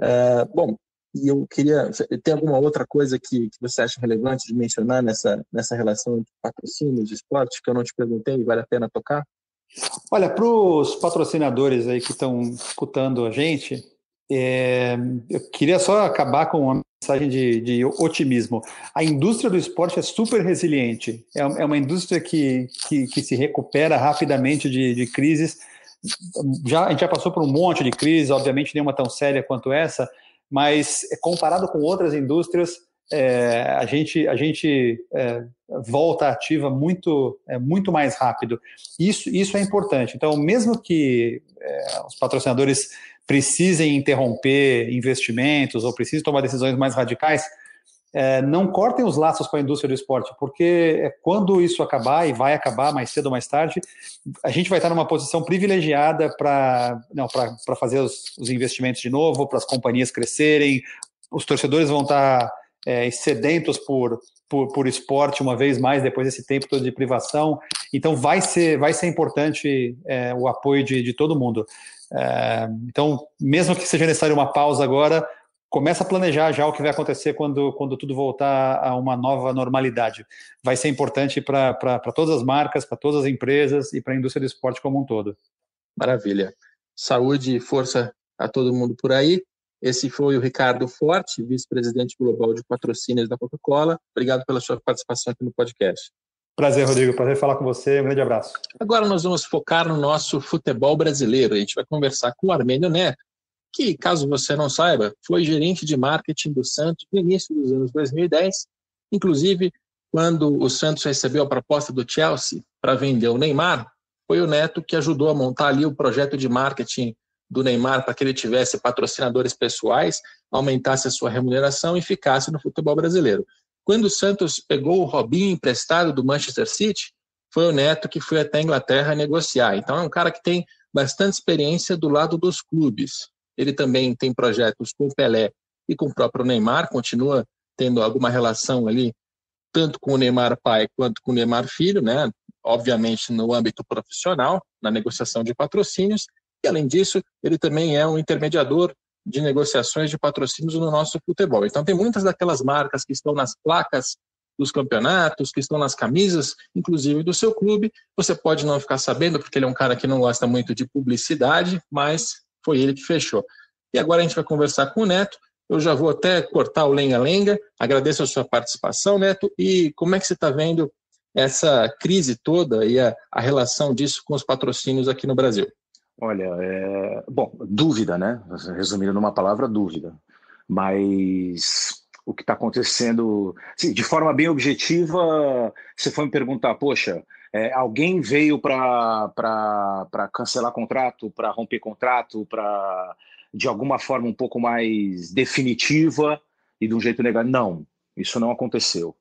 Uh, bom, e eu queria. Tem alguma outra coisa que, que você acha relevante de mencionar nessa, nessa relação de patrocínios de esporte que eu não te perguntei e vale a pena tocar? Olha, para os patrocinadores aí que estão escutando a gente, é, eu queria só acabar com uma mensagem de, de, otimismo. A indústria do esporte é super resiliente. É, é uma indústria que, que, que, se recupera rapidamente de, de crises. Já, a gente já passou por um monte de crises, obviamente nenhuma tão séria quanto essa, mas comparado com outras indústrias, é, a gente, a gente é, volta ativa muito, é, muito mais rápido. Isso, isso é importante. Então, mesmo que é, os patrocinadores precisem interromper investimentos ou precisem tomar decisões mais radicais, é, não cortem os laços com a indústria do esporte, porque é, quando isso acabar, e vai acabar mais cedo ou mais tarde, a gente vai estar numa posição privilegiada para fazer os, os, investimentos de novo, para as companhias crescerem, os torcedores vão estar é, sedentos por, por, por, esporte uma vez mais depois desse tempo todo de privação. Então vai ser, vai ser importante é, o apoio de, de todo mundo. É, então, mesmo que seja necessário uma pausa agora, começa a planejar já o que vai acontecer quando, quando tudo voltar a uma nova normalidade. Vai ser importante para todas as marcas, para todas as empresas e para a indústria do esporte como um todo. Maravilha. Saúde e força a todo mundo por aí. Esse foi o Ricardo Forte, vice-presidente global de patrocínios da Coca-Cola. Obrigado pela sua participação aqui no podcast. Prazer, Rodrigo. Prazer falar com você. Um grande abraço. Agora nós vamos focar no nosso futebol brasileiro. A gente vai conversar com o Armênio Neto, que, caso você não saiba, foi gerente de marketing do Santos no início dos anos 2010. Inclusive, quando o Santos recebeu a proposta do Chelsea para vender o Neymar, foi o Neto que ajudou a montar ali o projeto de marketing do Neymar para que ele tivesse patrocinadores pessoais, aumentasse a sua remuneração e ficasse no futebol brasileiro. Quando o Santos pegou o Robinho emprestado do Manchester City, foi o Neto que foi até a Inglaterra negociar. Então é um cara que tem bastante experiência do lado dos clubes. Ele também tem projetos com o Pelé e com o próprio Neymar, continua tendo alguma relação ali, tanto com o Neymar pai quanto com o Neymar filho, né? obviamente no âmbito profissional, na negociação de patrocínios, e além disso, ele também é um intermediador de negociações de patrocínios no nosso futebol. Então tem muitas daquelas marcas que estão nas placas dos campeonatos, que estão nas camisas, inclusive do seu clube. Você pode não ficar sabendo, porque ele é um cara que não gosta muito de publicidade, mas foi ele que fechou. E agora a gente vai conversar com o Neto. Eu já vou até cortar o lenga-lenga. Agradeço a sua participação, Neto. E como é que você está vendo essa crise toda e a, a, relação disso com os patrocínios aqui no Brasil? Olha, é... bom, dúvida, né? Resumindo numa palavra, dúvida. Mas o que está acontecendo, sim, de forma bem objetiva, você foi me perguntar, poxa, é, alguém veio para cancelar contrato, para romper contrato, para de alguma forma um pouco mais definitiva e de um jeito negativo. Não, isso não aconteceu.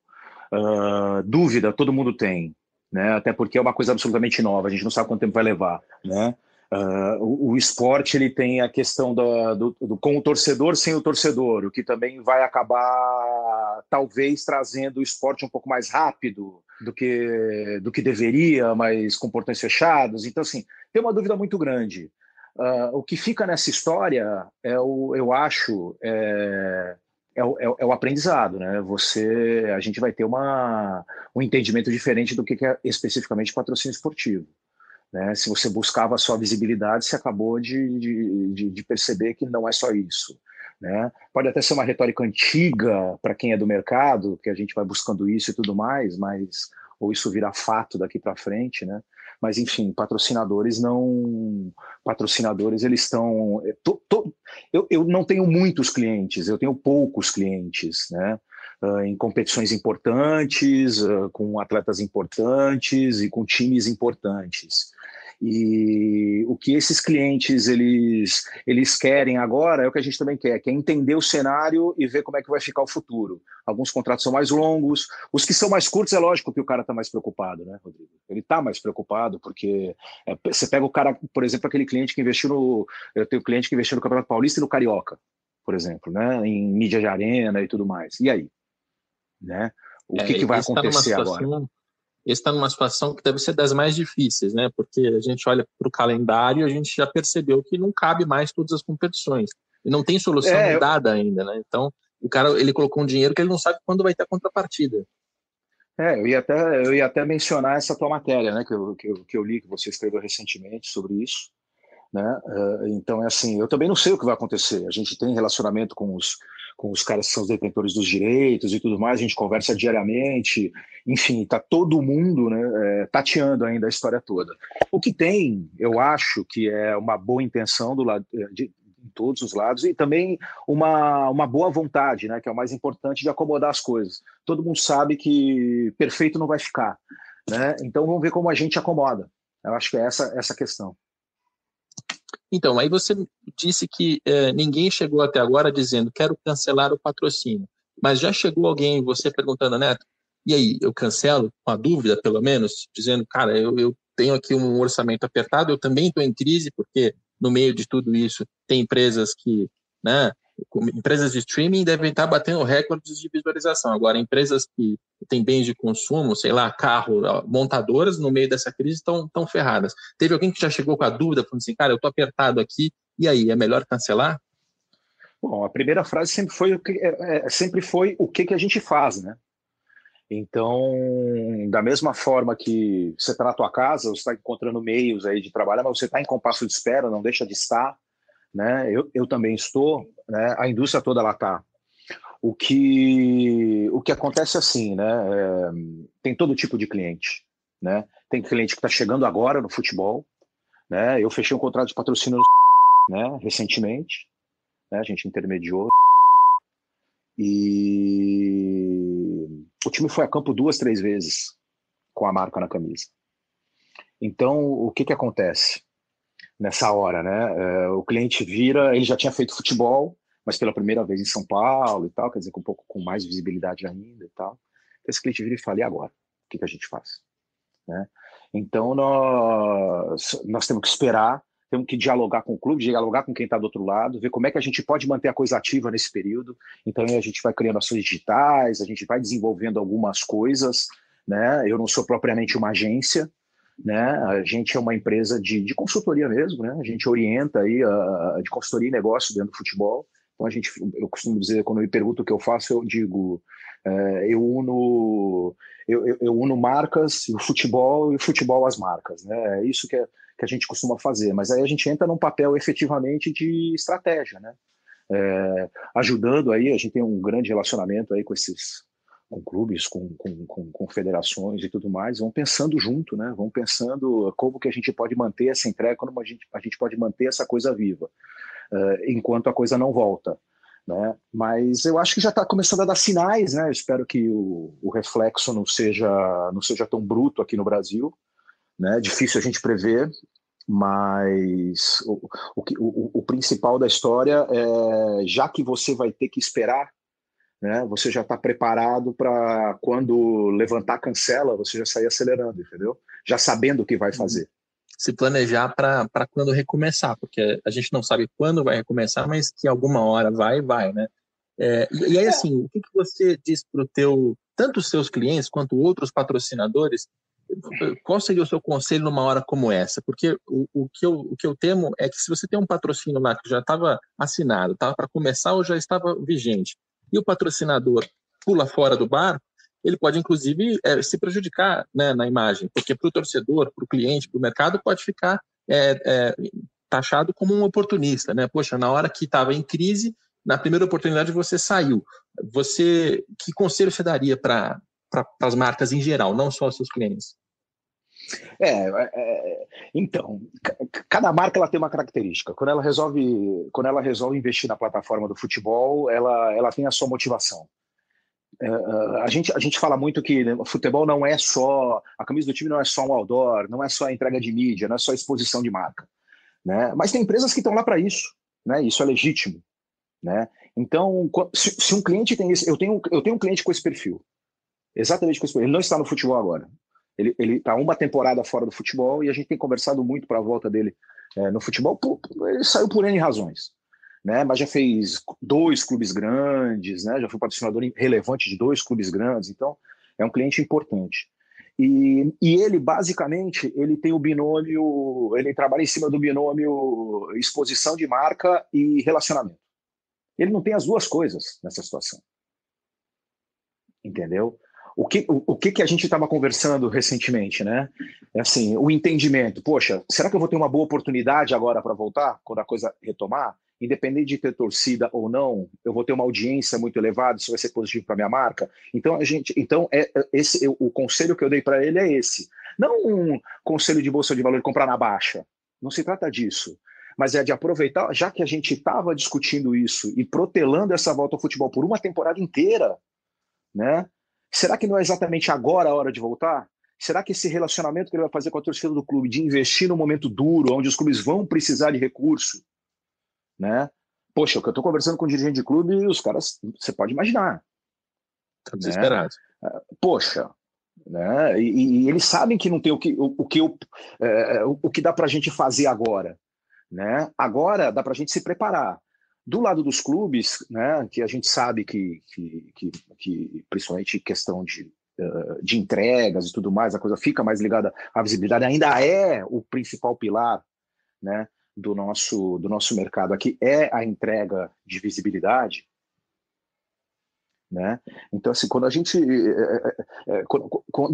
Uh, dúvida todo mundo tem, né? Até porque é uma coisa absolutamente nova, a gente não sabe quanto tempo vai levar, né? Uh, o, o, esporte ele tem a questão do, do, do, com o torcedor sem o torcedor, o que também vai acabar talvez trazendo o esporte um pouco mais rápido do que do que deveria, mas com portões fechados. Então assim tem uma dúvida muito grande. Uh, o que fica nessa história é o, eu acho, é, é o, é, o, aprendizado, né? Você, a gente vai ter uma, um entendimento diferente do que é especificamente patrocínio esportivo. Né? Se você buscava só visibilidade, você acabou de, de, de, perceber que não é só isso. Né? Pode até ser uma retórica antiga para quem é do mercado, que a gente vai buscando isso e tudo mais, mas ou isso virá fato daqui para frente, né? Mas enfim, patrocinadores não, patrocinadores eles estão, eu, eu não tenho muitos clientes, eu tenho poucos clientes, né? Uh, em competições importantes, uh, com atletas importantes e com times importantes. E o que esses clientes eles, eles querem agora é o que a gente também quer, que é entender o cenário e ver como é que vai ficar o futuro. Alguns contratos são mais longos, os que são mais curtos é lógico que o cara está mais preocupado, né, Rodrigo? Ele está mais preocupado porque é, você pega o cara, por exemplo, aquele cliente que investiu no, eu tenho cliente que investiu no Campeonato Paulista e no Carioca, por exemplo, né, em mídia de arena e tudo mais. E aí, né? O é, que, que vai tá acontecer tá agora? Está numa situação que deve ser das mais difíceis, né? Porque a gente olha para o calendário e a gente já percebeu que não cabe mais todas as competições. E não tem solução é, dada ainda, né? Então, o cara ele colocou um dinheiro que ele não sabe quando vai ter a contrapartida. É, eu ia até, eu ia até mencionar essa tua matéria, né? Que eu, que eu, que eu li, que você escreveu recentemente sobre isso. Né? Então, é assim, eu também não sei o que vai acontecer. A gente tem relacionamento com os, com os caras que são os detentores dos direitos e tudo mais, a gente conversa diariamente, enfim, está todo mundo né, é, tateando ainda a história toda. O que tem, eu acho que é uma boa intenção do lado é, de, de todos os lados e também uma, uma boa vontade, né, que é o mais importante de acomodar as coisas. Todo mundo sabe que perfeito não vai ficar, né? Então vamos ver como a gente acomoda. Eu acho que é essa essa questão. Então, aí você disse que é, ninguém chegou até agora dizendo quero cancelar o patrocínio. Mas já chegou alguém, você perguntando, Neto, e aí, eu cancelo com a dúvida, pelo menos, dizendo, cara, eu, eu tenho aqui um orçamento apertado, eu também estou em crise, porque no meio de tudo isso tem empresas que né, empresas de streaming devem estar batendo recordes de visualização. Agora, empresas que têm bens de consumo, sei lá, carro, montadoras, no meio dessa crise estão tão ferradas. Teve alguém que já chegou com a dúvida, falando assim, cara, eu estou apertado aqui, e aí, é melhor cancelar? Bom, a primeira frase sempre foi o que, é, é, sempre foi o que, que a gente faz, né? Então, da mesma forma que você está na tua casa, você está encontrando meios aí de trabalhar, mas você está em compasso de espera, não deixa de estar, né? Eu, eu também estou, né? A indústria toda lá está. O que o que acontece assim, né? É, tem todo tipo de cliente, né? Tem cliente que está chegando agora no futebol, né? Eu fechei um contrato de patrocínio, né? Recentemente, né? A gente intermediou e o time foi a campo duas, três vezes com a marca na camisa. Então, o que que acontece? Nessa hora, né? É, o cliente vira, ele já tinha feito futebol, mas pela primeira vez em São Paulo e tal, quer dizer, com um pouco com mais visibilidade ainda e tal. Esse cliente vira e fala, e agora? O que, que a gente faz? Né? Então, nós, nós temos que esperar, temos que dialogar com o clube, dialogar com quem está do outro lado, ver como é que a gente pode manter a coisa ativa nesse período. Então, a gente vai criando ações digitais, a gente vai desenvolvendo algumas coisas, né? Eu não sou propriamente uma agência, né? A gente é uma empresa de, de consultoria mesmo, né? A gente orienta aí a, a, de consultoria e negócio dentro do futebol. Então a gente, eu costumo dizer quando me perguntam o que eu faço, eu digo, é, eu uno, eu, eu, eu, uno marcas o futebol e o futebol às marcas, né? É isso que, é, que a gente costuma fazer. Mas aí a gente entra num papel efetivamente de estratégia, né? É, ajudando aí, a gente tem um grande relacionamento aí com esses com clubes, com, com, com, com, federações e tudo mais, vão pensando junto, né? Vão pensando como que a gente pode manter essa entrega, como a gente, a gente pode manter essa coisa viva, uh, enquanto a coisa não volta. Né? Mas eu acho que já está começando a dar sinais, né? Eu espero que o, o, reflexo não seja, não seja tão bruto aqui no Brasil, né? Difícil a gente prever, mas o, o, o, o principal da história é já que você vai ter que esperar né? Você já está preparado para quando levantar cancela, você já sair acelerando, entendeu? Já sabendo o que vai fazer. se planejar para quando recomeçar, porque a gente não sabe quando vai recomeçar, mas que alguma hora vai, vai, né? É, e aí, assim, o que, que você diz para o teu, tanto os seus clientes quanto outros patrocinadores, qual seria o seu conselho numa hora como essa? Porque o, o, que, eu, o que eu temo é que se você tem um patrocínio lá que já estava assinado, estava para começar ou já estava vigente, e o patrocinador pula fora do barco, ele pode, inclusive, é, se prejudicar né, na imagem, porque para o torcedor, para o cliente, para o mercado, pode ficar é, é, taxado como um oportunista. Né? Poxa, na hora que estava em crise, na primeira oportunidade você saiu. Você, que conselho você daria para pra, as marcas em geral, não só os seus clientes? É, é, então, cada marca ela tem uma característica. Quando ela resolve, quando ela resolve investir na plataforma do futebol, ela, ela tem a sua motivação. É, a, gente, a gente fala muito que futebol não é só. A camisa do time não é só um outdoor, não é só a entrega de mídia, não é só exposição de marca. Né? Mas tem empresas que estão lá para isso. Né? Isso é legítimo. Né? Então, se, se, um cliente tem esse. Eu tenho, eu tenho um cliente com esse perfil. Exatamente com esse perfil. Ele não está no futebol agora. Ele está uma temporada fora do futebol e a gente tem conversado muito para a volta dele é, no futebol. Ele saiu por N razões né? Mas já fez dois clubes grandes, né? Já foi patrocinador relevante de dois clubes grandes, então é um cliente importante. E, e ele basicamente ele tem o binômio, ele trabalha em cima do binômio exposição de marca e relacionamento. Ele não tem as duas coisas nessa situação. Entendeu? O que, o, o que, que a gente estava conversando recentemente, né? É assim, o entendimento. Poxa, será que eu vou ter uma boa oportunidade agora para voltar, quando a coisa retomar? independente de ter torcida ou não, eu vou ter uma audiência muito elevada, isso vai ser positivo para minha marca. Então a gente, então é, é esse o conselho que eu dei para ele é esse. Não um conselho de bolsa de valor comprar na baixa. Não se trata disso, mas é de aproveitar, já que a gente estava discutindo isso e protelando essa volta ao futebol por uma temporada inteira, né? Será que não é exatamente agora a hora de voltar? Será que esse relacionamento que ele vai fazer com a torcida do clube, de investir num momento duro, onde os clubes vão precisar de recurso, né? Poxa, o que eu estou conversando com o dirigente de clube, os caras, você pode imaginar. Tá desesperado. Né? Poxa, né? E, e, eles sabem que não tem o que, o, o que, eu, é, o, o que dá para a gente fazer agora. Né? Agora dá para a gente se preparar. Do lado dos clubes, né, que a gente sabe que, que, que, que principalmente questão de, de entregas e tudo mais, a coisa fica mais ligada à visibilidade, ainda é o principal pilar né, do nosso, do nosso mercado. Aqui é a entrega de visibilidade, né? Então, assim, quando a gente. É, é, quando,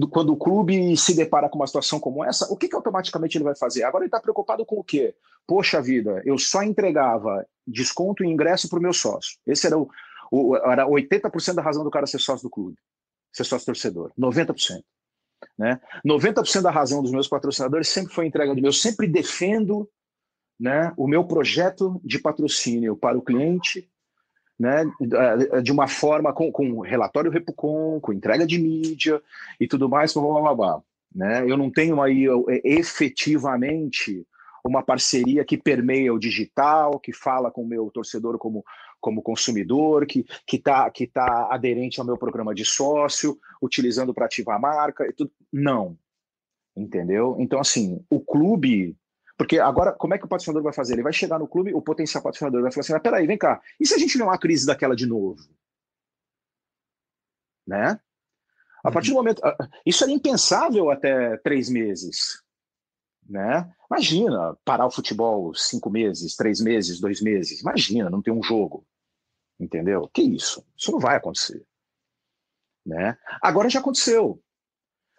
quando, o clube se depara com uma situação como essa, o que, que automaticamente ele vai fazer? Agora ele está preocupado com o quê? Poxa vida, eu só entregava desconto e ingresso para o meu sócio. Esse era o, o era 80% da razão do cara ser sócio do clube, ser sócio torcedor. 90%. Né? 90% da razão dos meus patrocinadores sempre foi entrega de meu. Eu sempre defendo né, o meu projeto de patrocínio para o cliente né, de uma forma com, com relatório Repucon, com entrega de mídia e tudo mais, blá, blá, blá, blá, né? Eu não tenho aí efetivamente uma parceria que permeia o digital, que fala com o meu torcedor como, como consumidor, que está que tá aderente ao meu programa de sócio, utilizando para ativar a marca e tudo. Não. Entendeu? Então, assim, o clube porque agora, como é que o patrocinador vai fazer? Ele vai chegar no clube, o potencial patrocinador vai falar assim: mas peraí, vem cá, e se a gente não uma crise daquela de novo? Né? A partir do uhum. momento. Isso era impensável até três meses. Né? Imagina parar o futebol cinco meses, três meses, dois meses. Imagina, não ter um jogo. Entendeu? Que isso? Isso não vai acontecer. Né? Agora já aconteceu.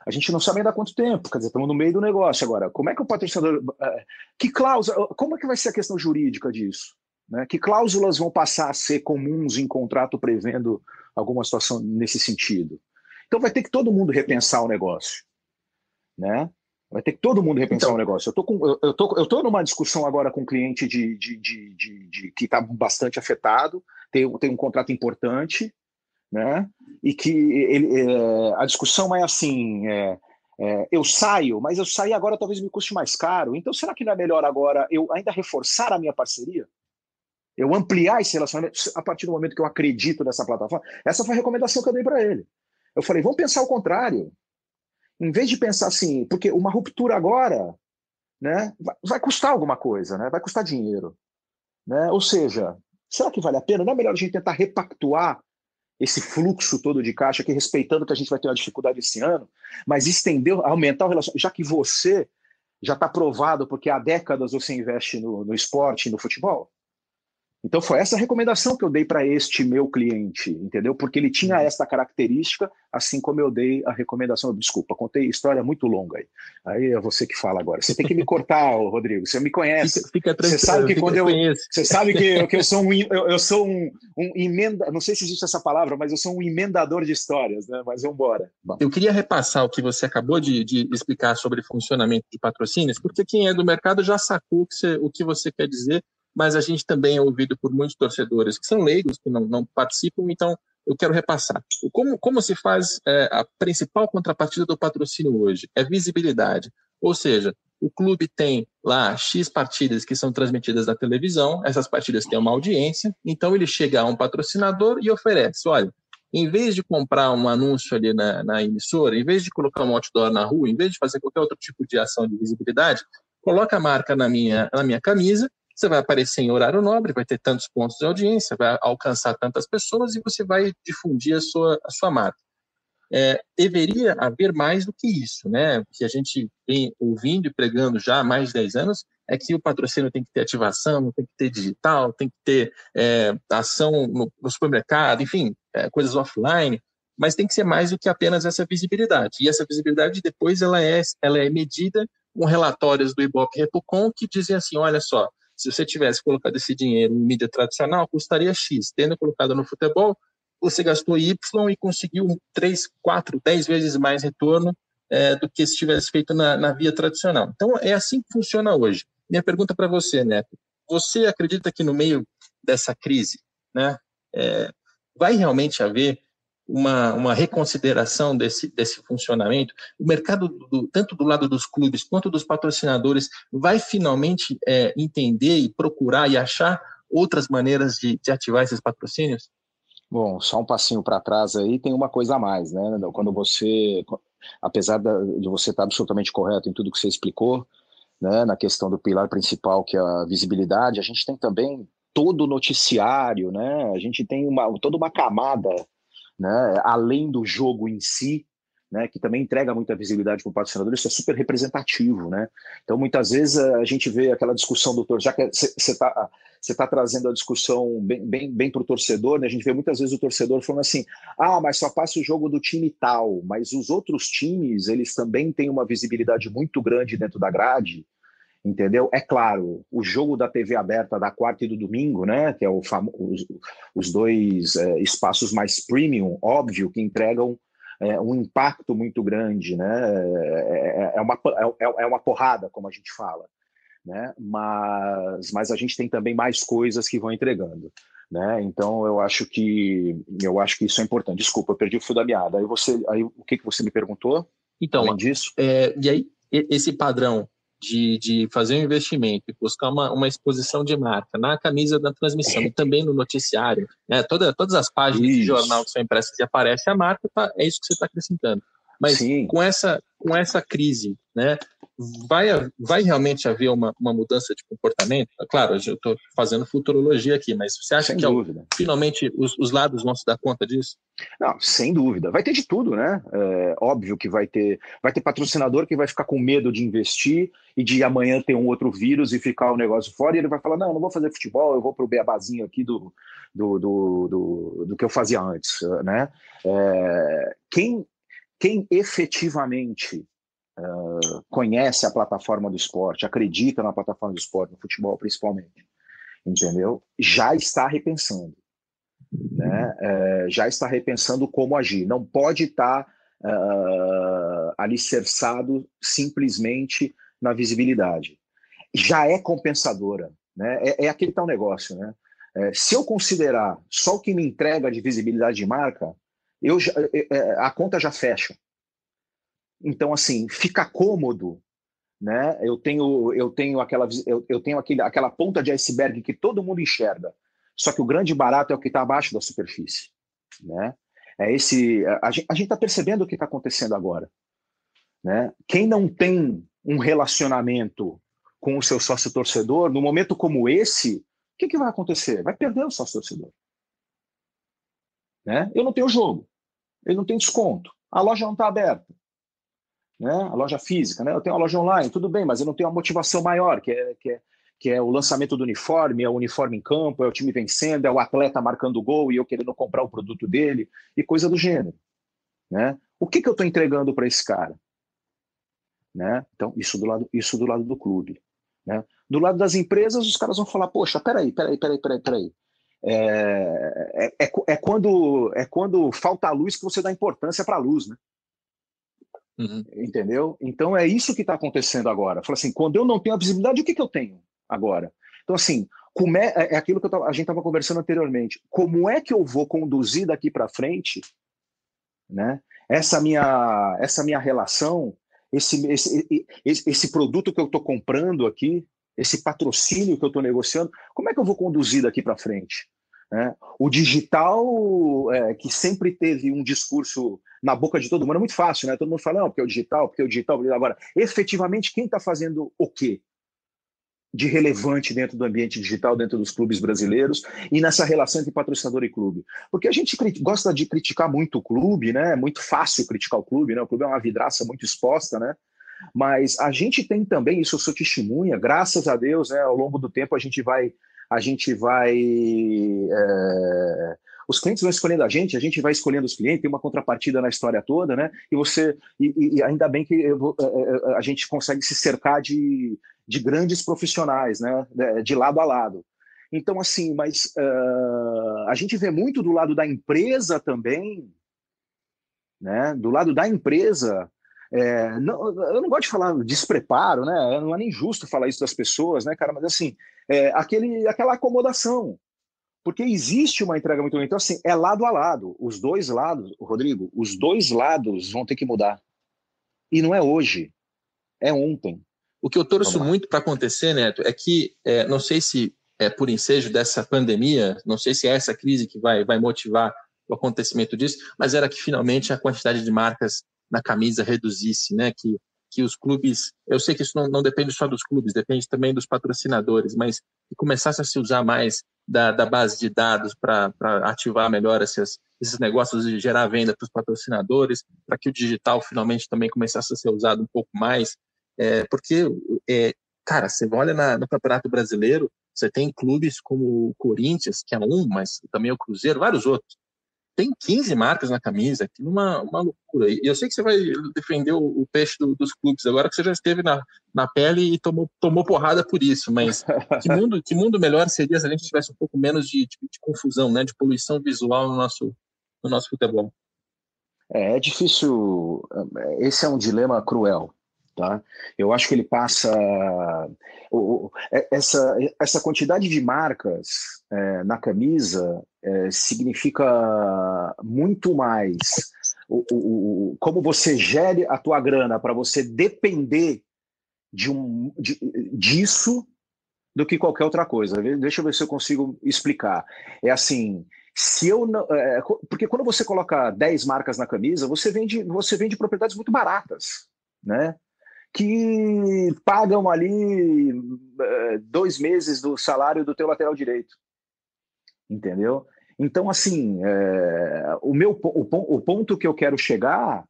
A gente não sabe ainda há quanto tempo, quer dizer, estamos no meio do negócio agora. Como é que o patrocinador. Eh, que cláusula. Como é que vai ser a questão jurídica disso? Né? Que cláusulas vão passar a ser comuns em contrato prevendo alguma situação nesse sentido? Então vai ter que todo mundo repensar o negócio. Né? Vai ter que todo mundo repensar então, o negócio. Eu tô, com, eu, tô, eu tô numa discussão agora com um cliente de, de, de, de, de que está bastante afetado, tem, tem um contrato importante, né? E que ele, é, a discussão é assim: é, é, eu saio, mas eu sair agora talvez me custe mais caro. Então, será que não é melhor agora eu ainda reforçar a minha parceria? Eu ampliar esse relacionamento a partir do momento que eu acredito nessa plataforma? Essa foi a recomendação que eu dei para ele. Eu falei: vamos pensar o contrário. Em vez de pensar assim, porque uma ruptura agora né? Vai, vai custar alguma coisa, né? Vai custar dinheiro, né? Ou seja, será que vale a pena? Não é melhor a gente tentar repactuar esse fluxo todo de caixa aqui, respeitando que a gente vai ter uma dificuldade esse ano, mas estender, aumentar o relacionamento, já que você já está provado, porque há décadas você investe no, no esporte, no futebol, então foi essa recomendação que eu dei para este meu cliente, entendeu? Porque ele tinha uhum. essa característica, assim como eu dei a recomendação. Desculpa, contei história muito longa aí. Aí é você que fala agora. Você tem que me cortar, Rodrigo. Você me conhece. Fica, fica você sabe que quando eu, você sabe que, que eu sou um eu, eu, sou um, um emenda, não sei se existe essa palavra, mas eu sou um emendador de histórias, né? Mas vamos embora. Eu queria repassar o que você acabou de, de, explicar sobre funcionamento de patrocínios, porque quem é do mercado já sacou que você, o que você quer dizer mas a gente também é ouvido por muitos torcedores que são leigos, que não, não participam, então eu quero repassar. Como, como se faz é, a principal contrapartida do patrocínio hoje? É visibilidade. Ou seja, o clube tem lá X partidas que são transmitidas na televisão, essas partidas têm uma audiência, então ele chega a um patrocinador e oferece: olha, em vez de comprar um anúncio ali na, na emissora, em vez de colocar um outdoor na rua, em vez de fazer qualquer outro tipo de ação de visibilidade, coloca a marca na minha, na minha camisa você vai aparecer em horário nobre, vai ter tantos pontos de audiência, vai alcançar tantas pessoas e você vai difundir a sua, a sua marca. É, deveria haver mais do que isso, né? O que a gente vem ouvindo e pregando já há mais de 10 anos é que o patrocínio tem que ter ativação, tem que ter digital, tem que ter é, ação no, no, supermercado, enfim, é, coisas offline, mas tem que ser mais do que apenas essa visibilidade. E essa visibilidade depois ela é, ela é medida com relatórios do Ibope Repucom que dizem assim, olha só, se você tivesse colocado esse dinheiro em mídia tradicional, custaria X. Tendo colocado no futebol, você gastou Y e conseguiu 3, 4, 10 vezes mais retorno é, do que se tivesse feito na, na, via tradicional. Então, é assim que funciona hoje. Minha pergunta para você, Neto: você acredita que no meio dessa crise, né, é, vai realmente haver uma, uma reconsideração desse, desse funcionamento, o mercado, do, tanto do lado dos clubes quanto dos patrocinadores, vai finalmente é, entender e procurar e achar outras maneiras de, de ativar esses patrocínios? Bom, só um passinho para trás aí, tem uma coisa a mais, né? Quando você, apesar de você estar absolutamente correto em tudo que você explicou, né, na questão do pilar principal, que é a visibilidade, a gente tem também todo o noticiário, né? A gente tem uma, toda uma camada né, além do jogo em si, né, que também entrega muita visibilidade para o patrocinador, isso é super representativo, né? Então, muitas vezes a gente vê aquela discussão, doutor, já que você está você tá trazendo a discussão bem, bem, bem para o torcedor, né? A gente vê muitas vezes o torcedor falando assim, ah, mas só passa o jogo do time tal, mas os outros times, eles também têm uma visibilidade muito grande dentro da grade, entendeu? É claro, o jogo da TV aberta da quarta e do domingo, né, que é o famo, os, os dois é, espaços mais premium, óbvio, que entregam é, um impacto muito grande, né? É, é, é uma, é, é, uma porrada, como a gente fala, né? Mas, mas a gente tem também mais coisas que vão entregando. Né? Então eu acho que eu acho que isso é importante. Desculpa, eu perdi o fio da meada. Aí você, aí o que que você me perguntou? Então, além disso, é, e aí esse padrão de, de fazer um investimento e buscar uma, uma exposição de marca na camisa da transmissão e também no noticiário, né? Toda, todas as páginas isso. de jornal que são impressas e aparece a marca, tá, é isso que você está acrescentando. Mas Sim. com essa, com essa crise, né, vai, vai realmente haver uma, uma mudança de comportamento? Claro, eu estou fazendo futurologia aqui, mas você acha sem que dúvida. finalmente os, os, lados vão se dar conta disso? Não, sem dúvida. Vai ter de tudo, né? É, óbvio que vai ter, vai ter patrocinador que vai ficar com medo de investir e de amanhã ter um outro vírus e ficar o negócio fora e ele vai falar, não, não vou fazer futebol, eu vou para o beabazinho aqui do, do, do, do, do, que eu fazia antes, né? É, quem quem efetivamente conhece a plataforma do esporte, acredita na plataforma do esporte, no futebol principalmente, entendeu? Já está repensando. Né? Já está repensando como agir. Não pode estar uh, alicerçado simplesmente na visibilidade. Já é compensadora. Né? É, é aquele tal negócio. Né? É, se eu considerar só o que me entrega de visibilidade de marca, eu é, é, a conta já fecha. Então, assim, fica cômodo, né? Eu tenho, eu tenho aquela, eu, eu tenho aquele, aquela ponta de iceberg que todo mundo enxerga. Só que o grande barato é o que está abaixo da superfície, né? É esse, a, gente está percebendo o que está acontecendo agora, né? Quem não tem um relacionamento com o seu sócio torcedor, no momento como esse, o que, que vai acontecer? Vai perder o sócio torcedor. Né? Eu não tenho jogo, ele não tem desconto, a loja não está aberta. Né? A loja física, né? eu tenho uma loja online, tudo bem, mas eu não tenho uma motivação maior, que é, que é, que é o lançamento do uniforme, é o uniforme em campo, é o time vencendo, é o atleta marcando gol e eu querendo comprar o produto dele e coisa do gênero. Né? O que, que eu estou entregando para esse cara? Né? Então, isso do, lado, isso do lado do clube. Né? Do lado das empresas, os caras vão falar: poxa, peraí, peraí, peraí, peraí, peraí. É, é, é, é, quando, é quando falta a luz que você dá importância para a luz, né? Uhum. Entendeu? Então é isso que está acontecendo agora. Fala assim, quando eu não tenho a visibilidade, o que, que eu tenho agora? Então, assim, como é, é aquilo que tava, a gente estava conversando anteriormente. Como é que eu vou conduzir daqui para frente né, essa, minha, essa minha relação, esse, esse, esse, esse produto que eu estou comprando aqui, esse patrocínio que eu estou negociando, como é que eu vou conduzir daqui para frente? Né? O digital, é, que sempre teve um discurso na boca de todo mundo, é muito fácil, né? Todo mundo fala, não, porque é o digital, porque é o digital. Agora, efetivamente, quem está fazendo o quê? de relevante dentro do ambiente digital, dentro dos clubes brasileiros e nessa relação entre patrocinador e clube. Porque a gente gosta de criticar muito o clube, né? É muito fácil criticar o clube, né? O clube é uma vidraça muito exposta, né? Mas a gente tem também, isso eu sou testemunha, graças a Deus, né? Ao longo do tempo a gente vai, a gente vai é os clientes vão escolhendo a gente, a gente vai escolhendo os clientes, tem uma contrapartida na história toda, né? E você, e, e ainda bem que eu, é, é, a gente consegue se cercar de, de grandes profissionais, né? De lado a lado. Então, assim, mas uh, a gente vê muito do lado da empresa também, né? Do lado da empresa, é, não, eu não gosto de falar despreparo, né? Não é nem justo falar isso das pessoas, né, cara? Mas assim, é, aquele, aquela acomodação. Porque existe uma entrega muito grande. Então, assim, é lado a lado. Os dois lados, Rodrigo, os dois lados vão ter que mudar. E não é hoje, é ontem. O que eu torço muito para acontecer, Neto, é que, é, não sei se é por ensejo dessa pandemia, não sei se é essa crise que vai, vai motivar o acontecimento disso, mas era que finalmente a quantidade de marcas na camisa reduzisse, né? Que, que os clubes, eu sei que isso não, não depende só dos clubes, depende também dos patrocinadores, mas que começasse a se usar mais da, da base de dados para ativar melhor esses, esses negócios e gerar venda para os patrocinadores, para que o digital finalmente também começasse a ser usado um pouco mais. É, porque, é, cara, você olha na, no Campeonato Brasileiro, você tem clubes como o Corinthians, que é um, mas também o Cruzeiro, vários outros, tem 15 marcas na camisa, aquilo uma, uma loucura. E eu sei que você vai defender o, o peixe do, dos clubes agora, que você já esteve na, na pele e tomou, tomou porrada por isso, mas <laughs> que mundo, que mundo melhor seria se a gente tivesse um pouco menos de, de, de confusão, né, de poluição visual no nosso, no nosso futebol? É, é difícil, esse é um dilema cruel, Tá? Eu acho que ele passa. O, é, essa, essa quantidade de marcas é, na camisa é, significa muito mais o, o, como você gere a tua grana para você depender de um, de, disso do que qualquer outra coisa. Deixa eu ver se eu consigo explicar. É assim, se eu não, é, porque quando você coloca 10 marcas na camisa, você vende, você vende propriedades muito baratas, né? Que pagam ali uh, dois meses do salário do teu lateral direito. Entendeu? Então, assim, é, o, meu, o, o, ponto que eu quero chegar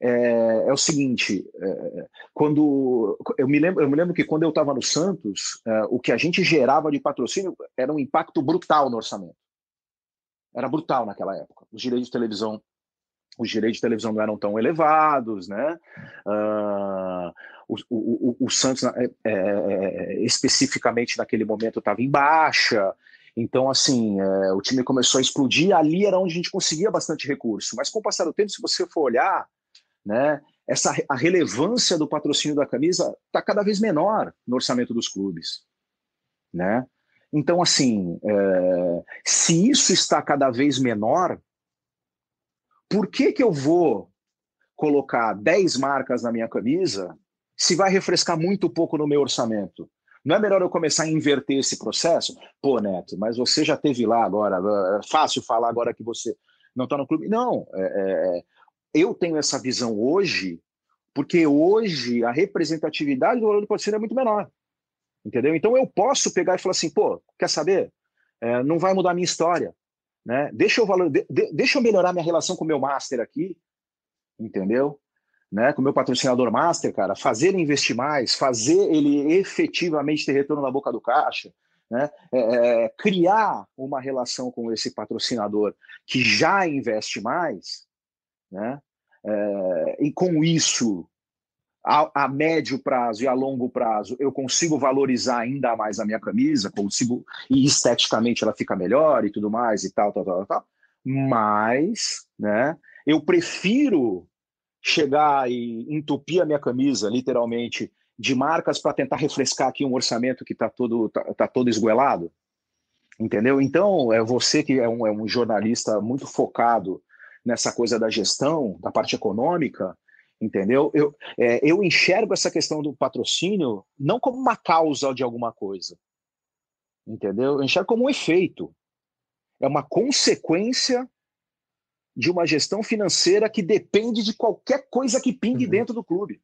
é, é o seguinte: é, quando eu me, lembro, eu me lembro que quando eu estava no Santos, o que a gente gerava de patrocínio era um impacto brutal no orçamento. Era brutal naquela época. Os direitos de televisão os direitos de televisão não eram tão elevados, né? Uh, o, o, o, Santos, é, é, é, especificamente naquele momento, estava em baixa. Então, assim, é, o time começou a explodir. Ali era onde a gente conseguia bastante recurso. Mas com o passar do tempo, se você for olhar, né, essa, a relevância do patrocínio da camisa está cada vez menor no orçamento dos clubes. Né? Então, assim, é, se isso está cada vez menor, por que, que eu vou colocar 10 marcas na minha camisa se vai refrescar muito pouco no meu orçamento? Não é melhor eu começar a inverter esse processo? Pô, Neto, mas você já teve lá agora, é fácil falar agora que você não está no clube. Não, é, é, é, eu tenho essa visão hoje, porque hoje a representatividade do valor do patrocínio é muito menor. Entendeu? Então eu posso pegar e falar assim, pô, quer saber? É, não vai mudar a minha história. Né? Deixa, eu valor, de, de, deixa eu melhorar minha relação com o meu master aqui, entendeu? Né, com o meu patrocinador master, cara, fazer ele investir mais, fazer ele efetivamente ter retorno na boca do caixa, né? É, é, criar uma relação com esse patrocinador que já investe mais, né? É, e com isso, a, a, médio prazo e a longo prazo, eu consigo valorizar ainda mais a minha camisa, consigo, e esteticamente ela fica melhor e tudo mais, e tal, tal, tal, tal. Mas, né, eu prefiro chegar e entupir a minha camisa, literalmente, de marcas para tentar refrescar aqui um orçamento que está todo, tá, tá, todo esguelado? Entendeu? Então, é você que é um, é um jornalista muito focado nessa coisa da gestão, da parte econômica, entendeu? Eu, é, eu enxergo essa questão do patrocínio não como uma causa de alguma coisa, entendeu? Eu enxergo como um efeito. É uma consequência de uma gestão financeira que depende de qualquer coisa que pingue uhum. dentro do clube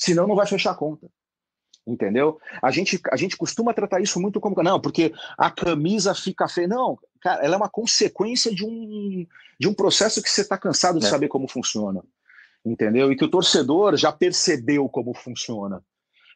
senão não vai fechar a conta. Entendeu? A gente, a gente costuma tratar isso muito como. Não, porque a camisa fica feia. Não, cara, ela é uma consequência de um, de um processo que você está cansado de é. saber como funciona. Entendeu? E que o torcedor já percebeu como funciona.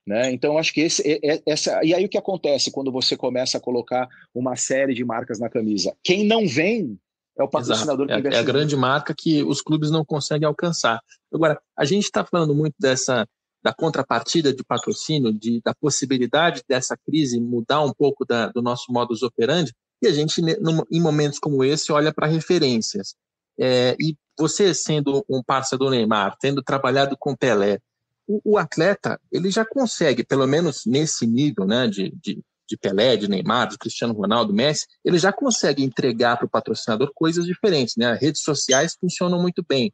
Né? Então, acho que esse, essa. E aí o que acontece quando você começa a colocar uma série de marcas na camisa? Quem não vem é o patrocinador Exato. que é, é a grande marca que os clubes não conseguem alcançar. Agora, a gente está falando muito dessa da contrapartida de patrocínio, de, da possibilidade dessa crise mudar um pouco da, do nosso modus operandi, e a gente, em momentos como esse, olha para referências. É, e você, sendo um parceiro do Neymar, tendo trabalhado com Pelé, o, o, atleta ele já consegue, pelo menos nesse nível né, de, de, de Pelé, de Neymar, de Cristiano Ronaldo, Messi, ele já consegue entregar para o patrocinador coisas diferentes. Né? Redes sociais funcionam muito bem.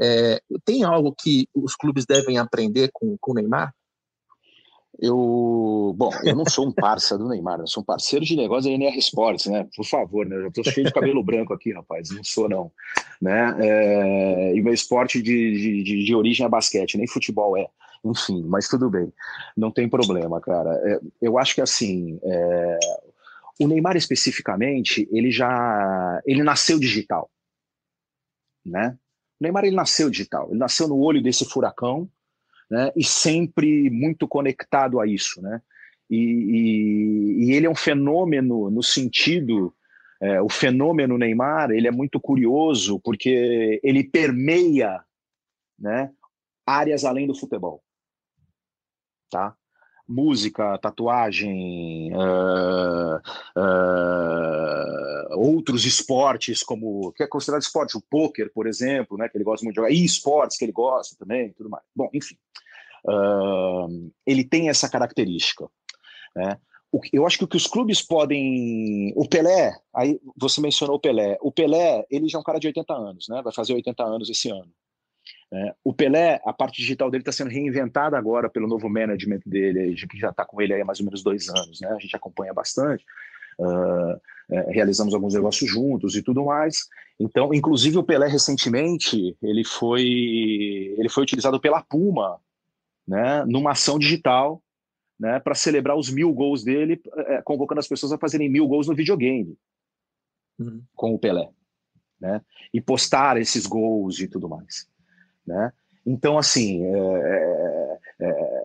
É, tem algo que os clubes devem aprender com, com o Neymar? Eu, bom, eu não sou um parça do Neymar, eu sou um parceiro de negócio da NR Sports, né? Por favor, né? Eu já tô cheio de cabelo branco aqui, rapaz, não sou não, né? É, e meu esporte de, de, de, origem é basquete, nem futebol é, enfim, mas tudo bem, não tem problema, cara. É, eu acho que assim, é, o Neymar especificamente, ele já, ele nasceu digital, né? O Neymar ele nasceu digital, ele nasceu no olho desse furacão, né? E sempre muito conectado a isso, né? E, e, e ele é um fenômeno no sentido, é, o fenômeno Neymar, ele é muito curioso porque ele permeia, né? Áreas além do futebol, tá? Música, tatuagem, uh, uh, outros esportes, como que é considerado esporte, o poker, por exemplo, né, que ele gosta muito de jogar, e esportes que ele gosta também, tudo mais. Bom, enfim, uh, ele tem essa característica. Né? Eu acho que o que os clubes podem. O Pelé, aí você mencionou o Pelé. O Pelé, ele já é um cara de 80 anos, né? Vai fazer 80 anos esse ano. É, o Pelé, a parte digital dele está sendo reinventada agora pelo novo management dele, que já está com ele há mais ou menos dois anos, né? A gente acompanha bastante. Uh, é, realizamos alguns negócios juntos e tudo mais. Então, inclusive o Pelé recentemente ele foi ele foi utilizado pela Puma, né? Numa ação digital, né? Para celebrar os mil gols dele, é, convocando as pessoas a fazerem mil gols no videogame uhum. com o Pelé, né? E postar esses gols e tudo mais. Né? Então, assim, é, é, é,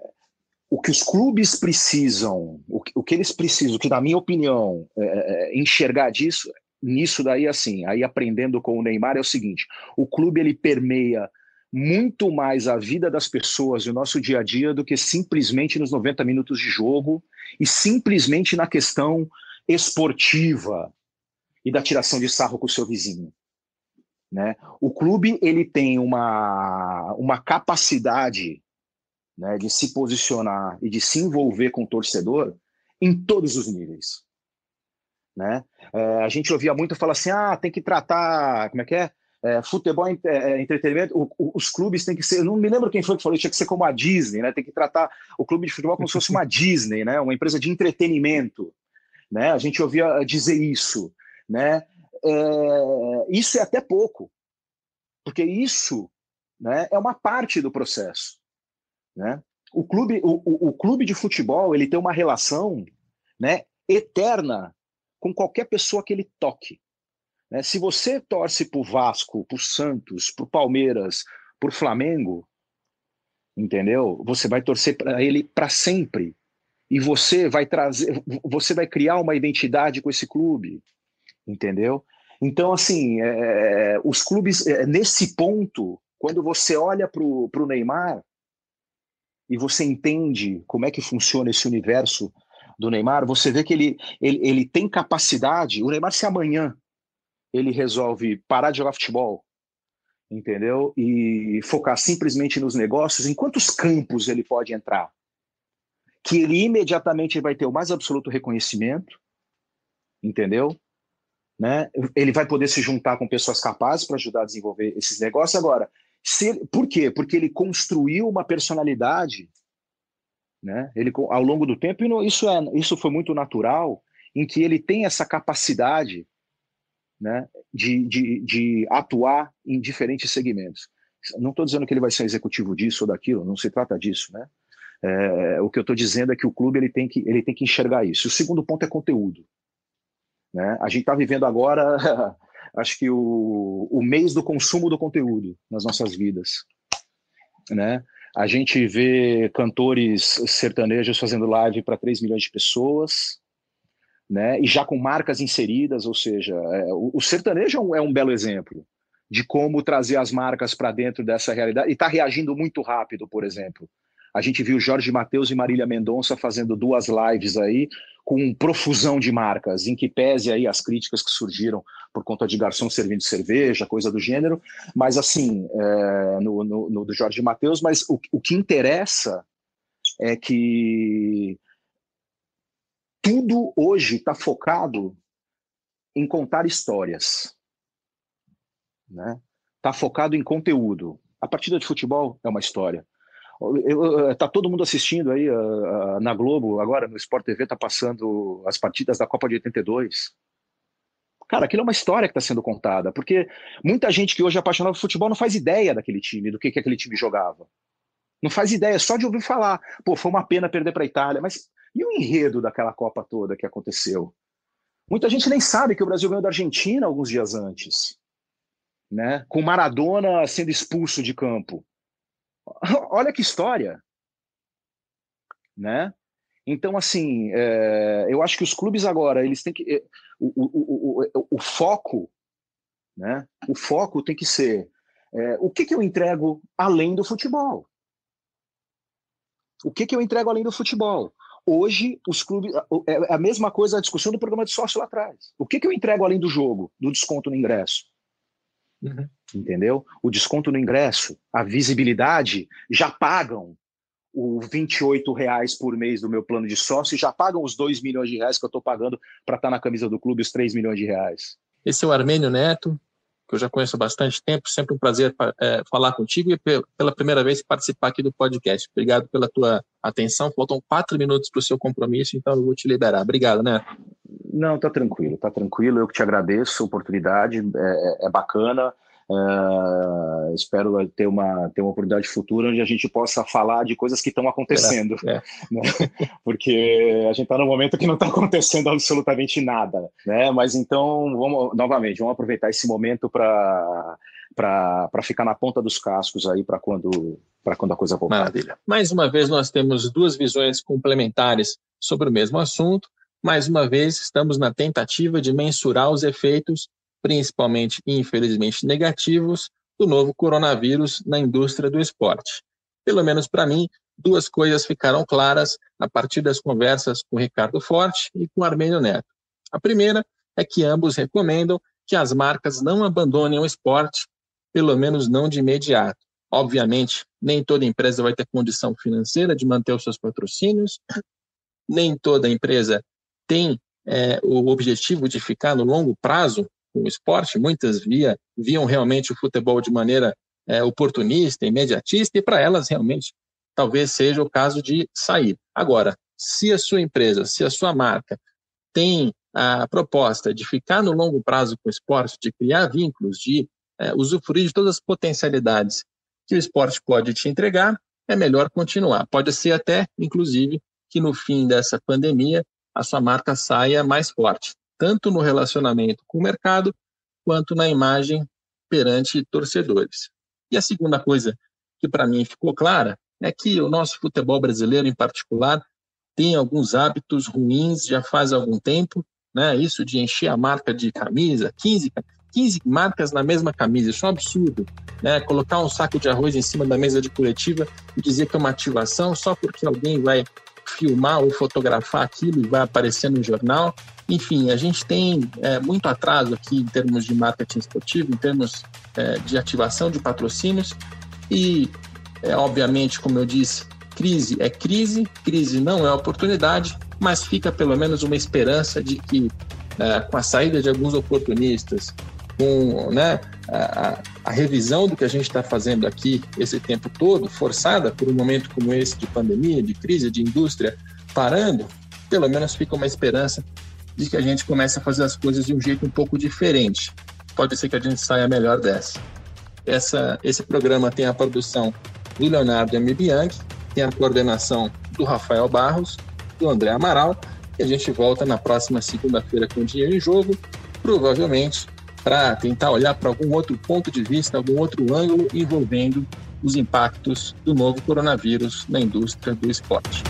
o que os clubes precisam, o que, o que, eles precisam, que na minha opinião, é, é, enxergar disso, nisso daí, assim, aí aprendendo com o Neymar, é o seguinte, o clube ele permeia muito mais a vida das pessoas e o nosso dia a dia do que simplesmente nos 90 minutos de jogo e simplesmente na questão esportiva e da tiração de sarro com o seu vizinho. Né? O clube ele tem uma, uma capacidade né, de se posicionar e de se envolver com o torcedor em todos os níveis. Né? É, a gente ouvia muito falar assim: ah, tem que tratar, como é que é? é futebol é, é entretenimento, o, o, os clubes têm que ser. Eu não me lembro quem foi que falou, tinha que ser como a Disney, né? Tem que tratar o clube de futebol como se fosse uma <laughs> Disney, né? Uma empresa de entretenimento. Né? A gente ouvia dizer isso. Né? É, isso é até pouco, porque isso né, é uma parte do processo. Né? O clube, o, o, clube de futebol ele tem uma relação né, eterna com qualquer pessoa que ele toque. Né? Se você torce para o Vasco, para o Santos, para o Palmeiras, para o Flamengo, entendeu? Você vai torcer para ele para sempre. E você vai trazer, você vai criar uma identidade com esse clube, entendeu? Então, assim, é, os clubes, é, nesse ponto, quando você olha para o Neymar, e você entende como é que funciona esse universo do Neymar, você vê que ele, ele, ele tem capacidade. O Neymar, se amanhã ele resolve parar de jogar futebol, entendeu? E focar simplesmente nos negócios, em quantos campos ele pode entrar? Que ele imediatamente vai ter o mais absoluto reconhecimento, entendeu? Né? Ele vai poder se juntar com pessoas capazes para ajudar a desenvolver esses negócios. Agora, se, por quê? Porque ele construiu uma personalidade, né? Ele ao longo do tempo, e isso é isso foi muito natural, em que ele tem essa capacidade, né? De, de, de atuar em diferentes segmentos. Não estou dizendo que ele vai ser executivo disso ou daquilo, não se trata disso, né? É, o que eu estou dizendo é que o clube ele tem que ele tem que enxergar isso. O segundo ponto é conteúdo. Né? A gente está vivendo agora <laughs> acho que o, o mês do consumo do conteúdo nas nossas vidas, né? A gente vê cantores sertanejos fazendo live para 3 milhões de pessoas, né? E já com marcas inseridas, ou seja, é, o, o, sertanejo é um, é um, belo exemplo de como trazer as marcas para dentro dessa realidade e está reagindo muito rápido, por exemplo. A gente viu Jorge Mateus e Marília Mendonça fazendo duas lives aí com profusão de marcas, em que pese aí as críticas que surgiram por conta de garçom servindo cerveja, coisa do gênero, mas assim, é, no, no, no, do Jorge Mateus, mas o, o que interessa é que tudo hoje está focado em contar histórias, né? Está focado em conteúdo. A partida de futebol é uma história. Está todo mundo assistindo aí uh, na Globo, agora no Sport TV está passando as partidas da Copa de 82. Cara, aquilo é uma história que está sendo contada, porque muita gente que hoje é apaixonada por futebol não faz ideia daquele time, do que, que aquele time jogava. Não faz ideia, só de ouvir falar. Pô, foi uma pena perder para a Itália, mas e o enredo daquela Copa toda que aconteceu? Muita gente nem sabe que o Brasil ganhou da Argentina alguns dias antes, né? Com Maradona sendo expulso de campo. <laughs> Olha que história, né? Então, assim, é, eu acho que os clubes agora, eles têm que... É, o, o, o, o, foco, né? O foco tem que ser é, o que, que eu entrego além do futebol? O que, que eu entrego além do futebol? Hoje, os clubes. É a mesma coisa a discussão do programa de sócio lá atrás. O que, que eu entrego além do jogo, do desconto no ingresso? Uhum. Entendeu? O desconto no ingresso, a visibilidade, já pagam o 28 reais por mês do meu plano de sócio e já pagam os 2 milhões de reais que eu estou pagando para estar tá na camisa do clube, os 3 milhões de reais. Esse é o Armênio Neto, que eu já conheço há bastante tempo, sempre um prazer é, falar contigo e pela primeira vez participar aqui do podcast. Obrigado pela tua atenção. Faltam quatro minutos para o seu compromisso, então eu vou te liberar. Obrigado, Neto. Não, tá tranquilo, tá tranquilo. Eu que te agradeço a oportunidade, é, é, é bacana. Uh, espero ter uma, ter uma oportunidade futura onde a gente possa falar de coisas que estão acontecendo. É, é. Né? <laughs> Porque a gente está num momento que não está acontecendo absolutamente nada. Né? Mas então, vamos novamente, vamos aproveitar esse momento para para ficar na ponta dos cascos aí para quando para quando a coisa voltar. Maravilha. Mais uma vez nós temos duas visões complementares sobre o mesmo assunto mais uma vez, estamos na tentativa de mensurar os efeitos, principalmente e infelizmente negativos, do novo coronavírus na indústria do esporte. Pelo menos para mim, duas coisas ficaram claras a partir das conversas com Ricardo Forte e com Armênio Neto. A primeira é que ambos recomendam que as marcas não abandonem o esporte, pelo menos não de imediato. Obviamente, nem toda empresa vai ter condição financeira de manter os seus patrocínios, nem toda empresa tem é, o objetivo de ficar no longo prazo com o esporte, muitas via, viam realmente o futebol de maneira é, oportunista, imediatista, e para elas realmente talvez seja o caso de sair. Agora, se a sua empresa, se a sua marca tem a proposta de ficar no longo prazo com o esporte, de criar vínculos, de é, usufruir de todas as potencialidades que o esporte pode te entregar, é melhor continuar. Pode ser até, inclusive, que no fim dessa pandemia a sua marca saia mais forte, tanto no relacionamento com o mercado, quanto na imagem perante torcedores. E a segunda coisa que para mim ficou clara é que o nosso futebol brasileiro, em particular, tem alguns hábitos ruins já faz algum tempo, né? Isso de encher a marca de camisa, 15, 15 marcas na mesma camisa, isso é um absurdo, né? Colocar um saco de arroz em cima da mesa de coletiva e dizer que é uma ativação só porque alguém vai filmar ou fotografar aquilo e vai aparecer no jornal. Enfim, a gente tem é, muito atraso aqui em termos de marketing esportivo, em termos é, de ativação de patrocínios e, é, obviamente, como eu disse, crise é crise, crise não é oportunidade, mas fica pelo menos uma esperança de que, é, com a saída de alguns oportunistas, com né, a, a, revisão do que a gente está fazendo aqui esse tempo todo, forçada por um momento como esse de pandemia, de crise, de indústria parando, pelo menos fica uma esperança de que a gente comece a fazer as coisas de um jeito um pouco diferente. Pode ser que a gente saia melhor dessa. Essa, esse programa tem a produção do Leonardo M. Bianchi, tem a coordenação do Rafael Barros, do André Amaral, e a gente volta na próxima segunda-feira com o Dinheiro em Jogo, provavelmente para tentar olhar para algum outro ponto de vista, algum outro ângulo envolvendo os impactos do novo coronavírus na indústria do esporte.